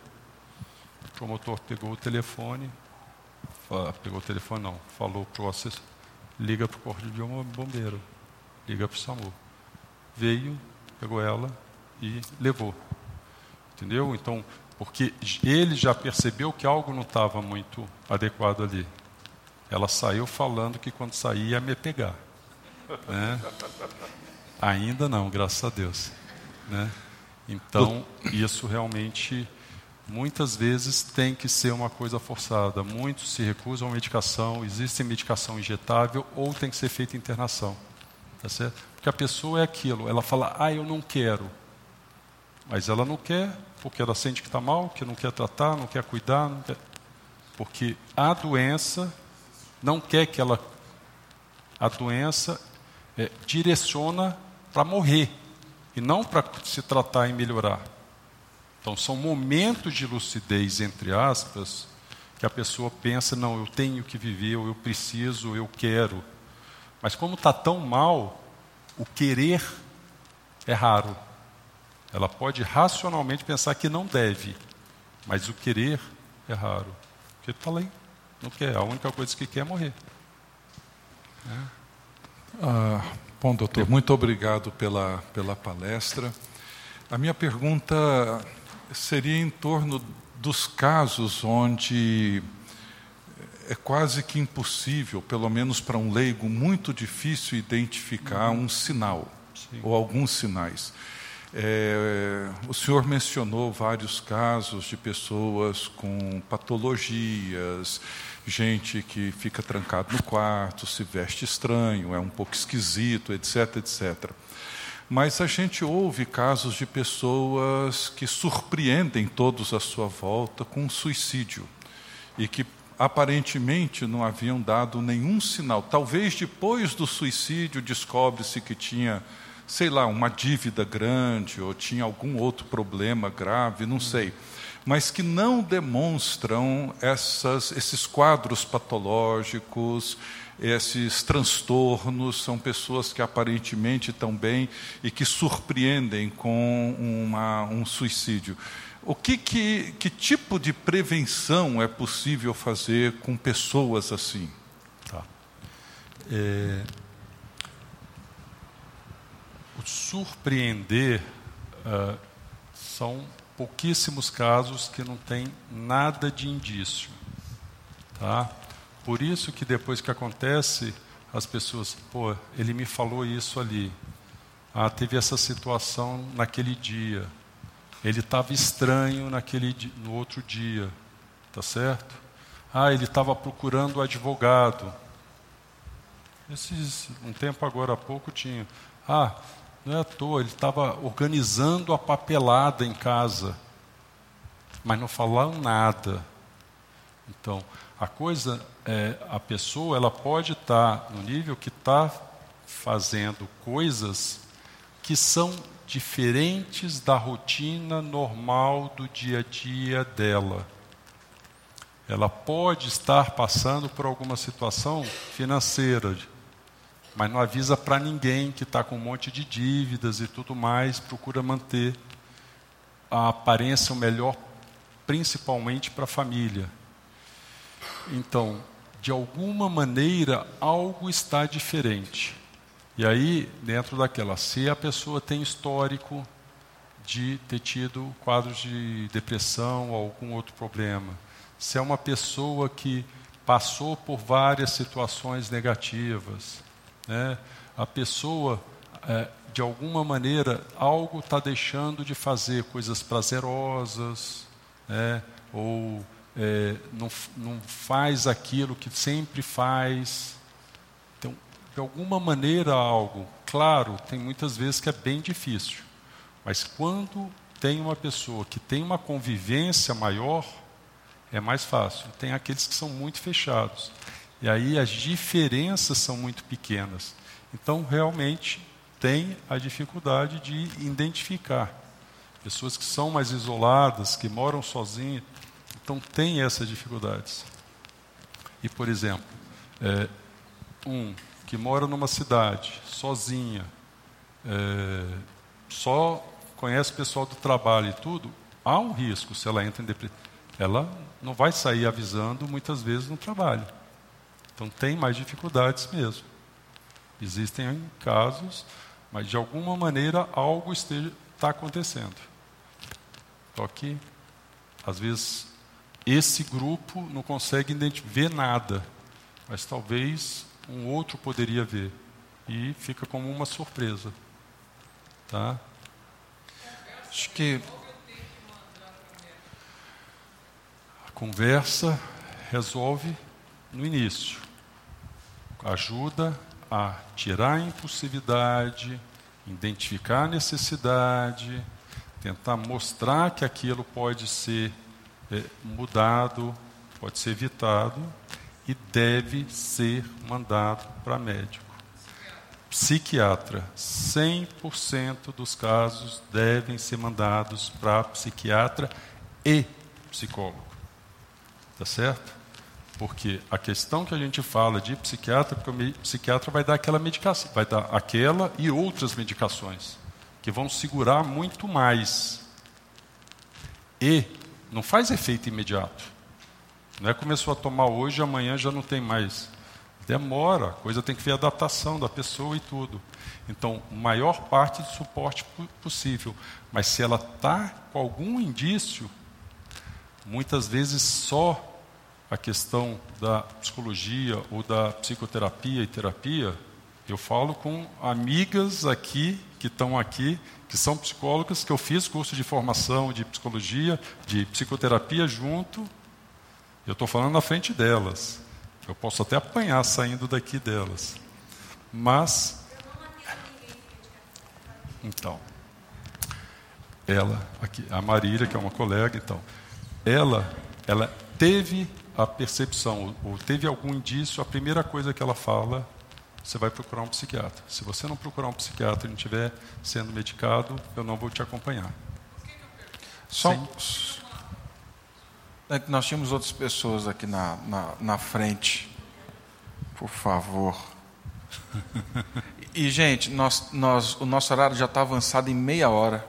O promotor pegou o telefone, pegou o telefone não, falou para o assessor, liga para o corpo de bombeiro, liga para o SAMU. Veio, pegou ela e levou. Entendeu? Então, porque ele já percebeu que algo não estava muito adequado ali. Ela saiu falando que quando saía ia me pegar. Né? Ainda não, graças a Deus. Né? Então, isso realmente, muitas vezes, tem que ser uma coisa forçada. Muitos se recusam à medicação, existe medicação injetável ou tem que ser feita internação. Tá certo? Porque a pessoa é aquilo, ela fala, ah, eu não quero. Mas ela não quer porque ela sente que está mal, que não quer tratar, não quer cuidar. Não quer... Porque a doença não quer que ela. A doença é, direciona para morrer e não para se tratar e melhorar. Então, são momentos de lucidez, entre aspas, que a pessoa pensa: não, eu tenho que viver, ou eu preciso, eu quero. Mas, como está tão mal, o querer é raro. Ela pode racionalmente pensar que não deve, mas o querer é raro. Porque está lá, não quer. A única coisa que quer é morrer. É. Ah, bom, doutor, muito obrigado pela, pela palestra. A minha pergunta seria em torno dos casos onde é quase que impossível, pelo menos para um leigo, muito difícil identificar um sinal Sim. ou alguns sinais. É, o senhor mencionou vários casos de pessoas com patologias, gente que fica trancado no quarto, se veste estranho, é um pouco esquisito, etc, etc. Mas a gente ouve casos de pessoas que surpreendem todos à sua volta com suicídio e que aparentemente não haviam dado nenhum sinal. Talvez depois do suicídio descobre-se que tinha sei lá, uma dívida grande ou tinha algum outro problema grave, não sei, mas que não demonstram essas, esses quadros patológicos, esses transtornos, são pessoas que aparentemente estão bem e que surpreendem com uma, um suicídio. O que, que, que tipo de prevenção é possível fazer com pessoas assim? Tá. É, o surpreender uh, são pouquíssimos casos que não tem nada de indício. Tá? Por isso que depois que acontece, as pessoas, pô, ele me falou isso ali. Ah, teve essa situação naquele dia. Ele estava estranho naquele no outro dia, tá certo? Ah, ele estava procurando advogado. Esses, um tempo agora há pouco tinha. Ah, não é à toa, ele estava organizando a papelada em casa, mas não falaram nada. Então, a coisa, é, a pessoa, ela pode estar tá no nível que está fazendo coisas que são diferentes da rotina normal do dia a dia dela. Ela pode estar passando por alguma situação financeira, mas não avisa para ninguém que está com um monte de dívidas e tudo mais, procura manter a aparência o melhor, principalmente para a família. Então, de alguma maneira, algo está diferente. E aí, dentro daquela, se a pessoa tem histórico de ter tido quadros de depressão ou algum outro problema, se é uma pessoa que passou por várias situações negativas, né? A pessoa, é, de alguma maneira, algo está deixando de fazer coisas prazerosas, né? ou é, não, não faz aquilo que sempre faz. Então, de alguma maneira, algo. Claro, tem muitas vezes que é bem difícil, mas quando tem uma pessoa que tem uma convivência maior, é mais fácil. Tem aqueles que são muito fechados. E aí as diferenças são muito pequenas. Então, realmente, tem a dificuldade de identificar. Pessoas que são mais isoladas, que moram sozinhas, então tem essas dificuldades. E, por exemplo, é, um que mora numa cidade, sozinha, é, só conhece o pessoal do trabalho e tudo, há um risco se ela entra em depressão. Ela não vai sair avisando muitas vezes no trabalho. Então tem mais dificuldades mesmo. Existem casos, mas de alguma maneira algo está acontecendo. Só que, às vezes, esse grupo não consegue ver nada, mas talvez um outro poderia ver. e fica como uma surpresa. Tá? Acho que A conversa resolve no início. Ajuda a tirar a impulsividade, identificar a necessidade, tentar mostrar que aquilo pode ser mudado, pode ser evitado e deve ser mandado para médico. Psiquiatra, 100% dos casos devem ser mandados para psiquiatra e psicólogo. Tá certo? Porque a questão que a gente fala de psiquiatra, porque o psiquiatra vai dar aquela medicação, vai dar aquela e outras medicações que vão segurar muito mais. E não faz efeito imediato. Não é começou a tomar hoje, amanhã já não tem mais. Demora, a coisa tem que ver a adaptação da pessoa e tudo. Então, maior parte de suporte po- possível. Mas se ela está com algum indício, muitas vezes só a questão da psicologia ou da psicoterapia e terapia, eu falo com amigas aqui, que estão aqui, que são psicólogas, que eu fiz curso de formação de psicologia, de psicoterapia junto, eu estou falando na frente delas. Eu posso até apanhar saindo daqui delas. Mas. Então. Ela, aqui, a Marília, que é uma colega, então. Ela, ela teve a percepção, ou teve algum indício, a primeira coisa que ela fala, você vai procurar um psiquiatra. Se você não procurar um psiquiatra e não estiver sendo medicado, eu não vou te acompanhar. Só, é que nós tínhamos outras pessoas aqui na, na, na frente. Por favor. E, gente, nós, nós, o nosso horário já está avançado em meia hora.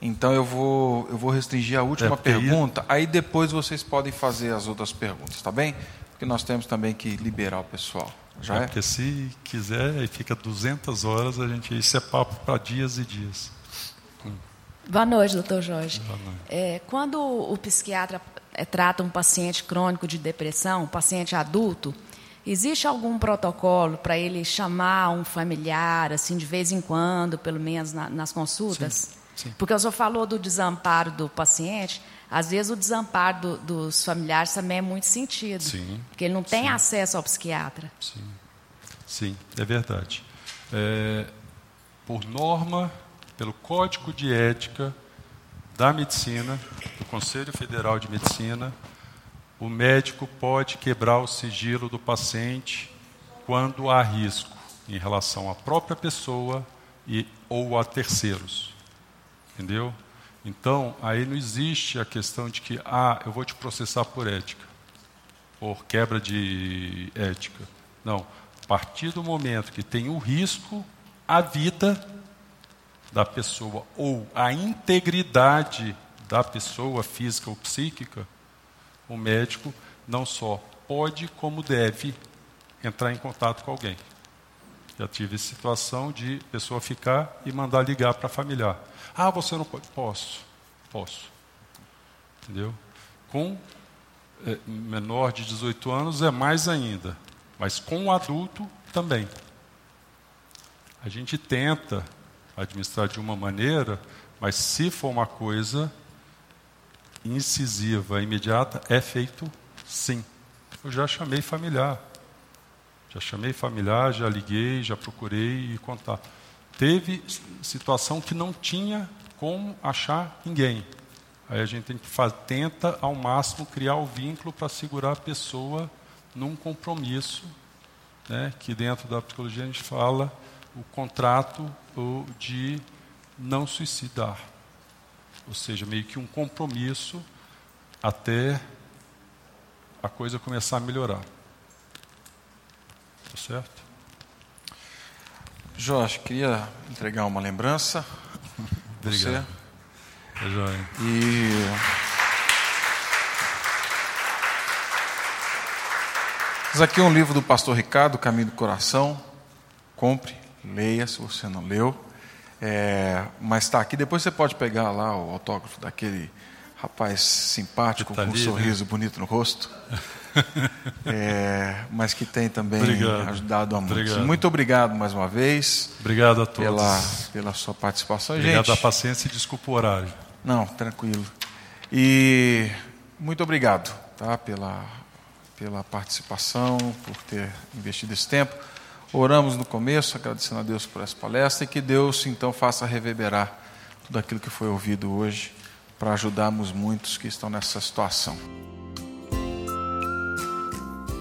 Então eu vou, eu vou restringir a última É, pergunta. Aí depois vocês podem fazer as outras perguntas, tá bem? Porque nós temos também que liberar o pessoal. Já É, é? Porque se quiser e fica 200 horas, a gente isso é papo para dias e dias. Boa noite, doutor Jorge. Boa noite. É, quando o psiquiatra é, trata um paciente crônico de depressão, um paciente adulto, existe algum protocolo para ele chamar um familiar, assim, de vez em quando, pelo menos na- nas consultas? sim. Porque o senhor falou do desamparo do paciente, às vezes o desamparo do- dos familiares também é muito sentido. Sim, Porque ele não tem sim. acesso ao psiquiatra. Sim, sim, é verdade. É, por norma, pelo Código de Ética da Medicina, do Conselho Federal de Medicina, o médico pode quebrar o sigilo do paciente quando há risco em relação à própria pessoa e ou a terceiros. Entendeu? Então, aí não existe a questão de que, ah, eu vou te processar por ética por quebra de ética. Não. A partir do momento que tem o risco à vida da pessoa ou a integridade da pessoa física ou psíquica, o médico não só pode, como deve entrar em contato com alguém. Já tive situação de pessoa ficar e mandar ligar para familiar. Ah, você não pode? Posso, posso. Entendeu? Com é, menor de 18 anos é mais ainda, mas com o adulto também. A gente tenta administrar de uma maneira, mas se for uma coisa incisiva, imediata, é feito sim. Eu já chamei familiar. Já chamei familiar, já liguei, já procurei e contar. Teve situação que não tinha como achar ninguém. Aí a gente tem que fa- tenta ao máximo criar o vínculo para segurar a pessoa num compromisso, né, que dentro da psicologia a gente fala o contrato de não suicidar. Ou seja, meio que um compromisso até a coisa começar a melhorar. Tá certo? Jorge, queria entregar uma lembrança. Obrigado. Você. É joia. E. Esse aqui é um livro do pastor Ricardo, Caminho do Coração. Compre, leia se você não leu. É, mas está aqui. Depois você pode pegar lá o autógrafo daquele, rapaz simpático, tá com um ali, né? sorriso bonito no rosto. É, mas que tem também Obrigado. ajudado a muitos. Obrigado. Muito obrigado mais uma vez Obrigado a todos. pela, pela sua participação. Obrigado Gente, a paciência e desculpa o horário. não, tranquilo. E muito obrigado tá, pela, pela participação, por ter investido esse tempo. Oramos no começo, agradecendo a Deus por essa palestra e que Deus então faça reverberar tudo aquilo que foi ouvido hoje para ajudarmos muitos que estão nessa situação.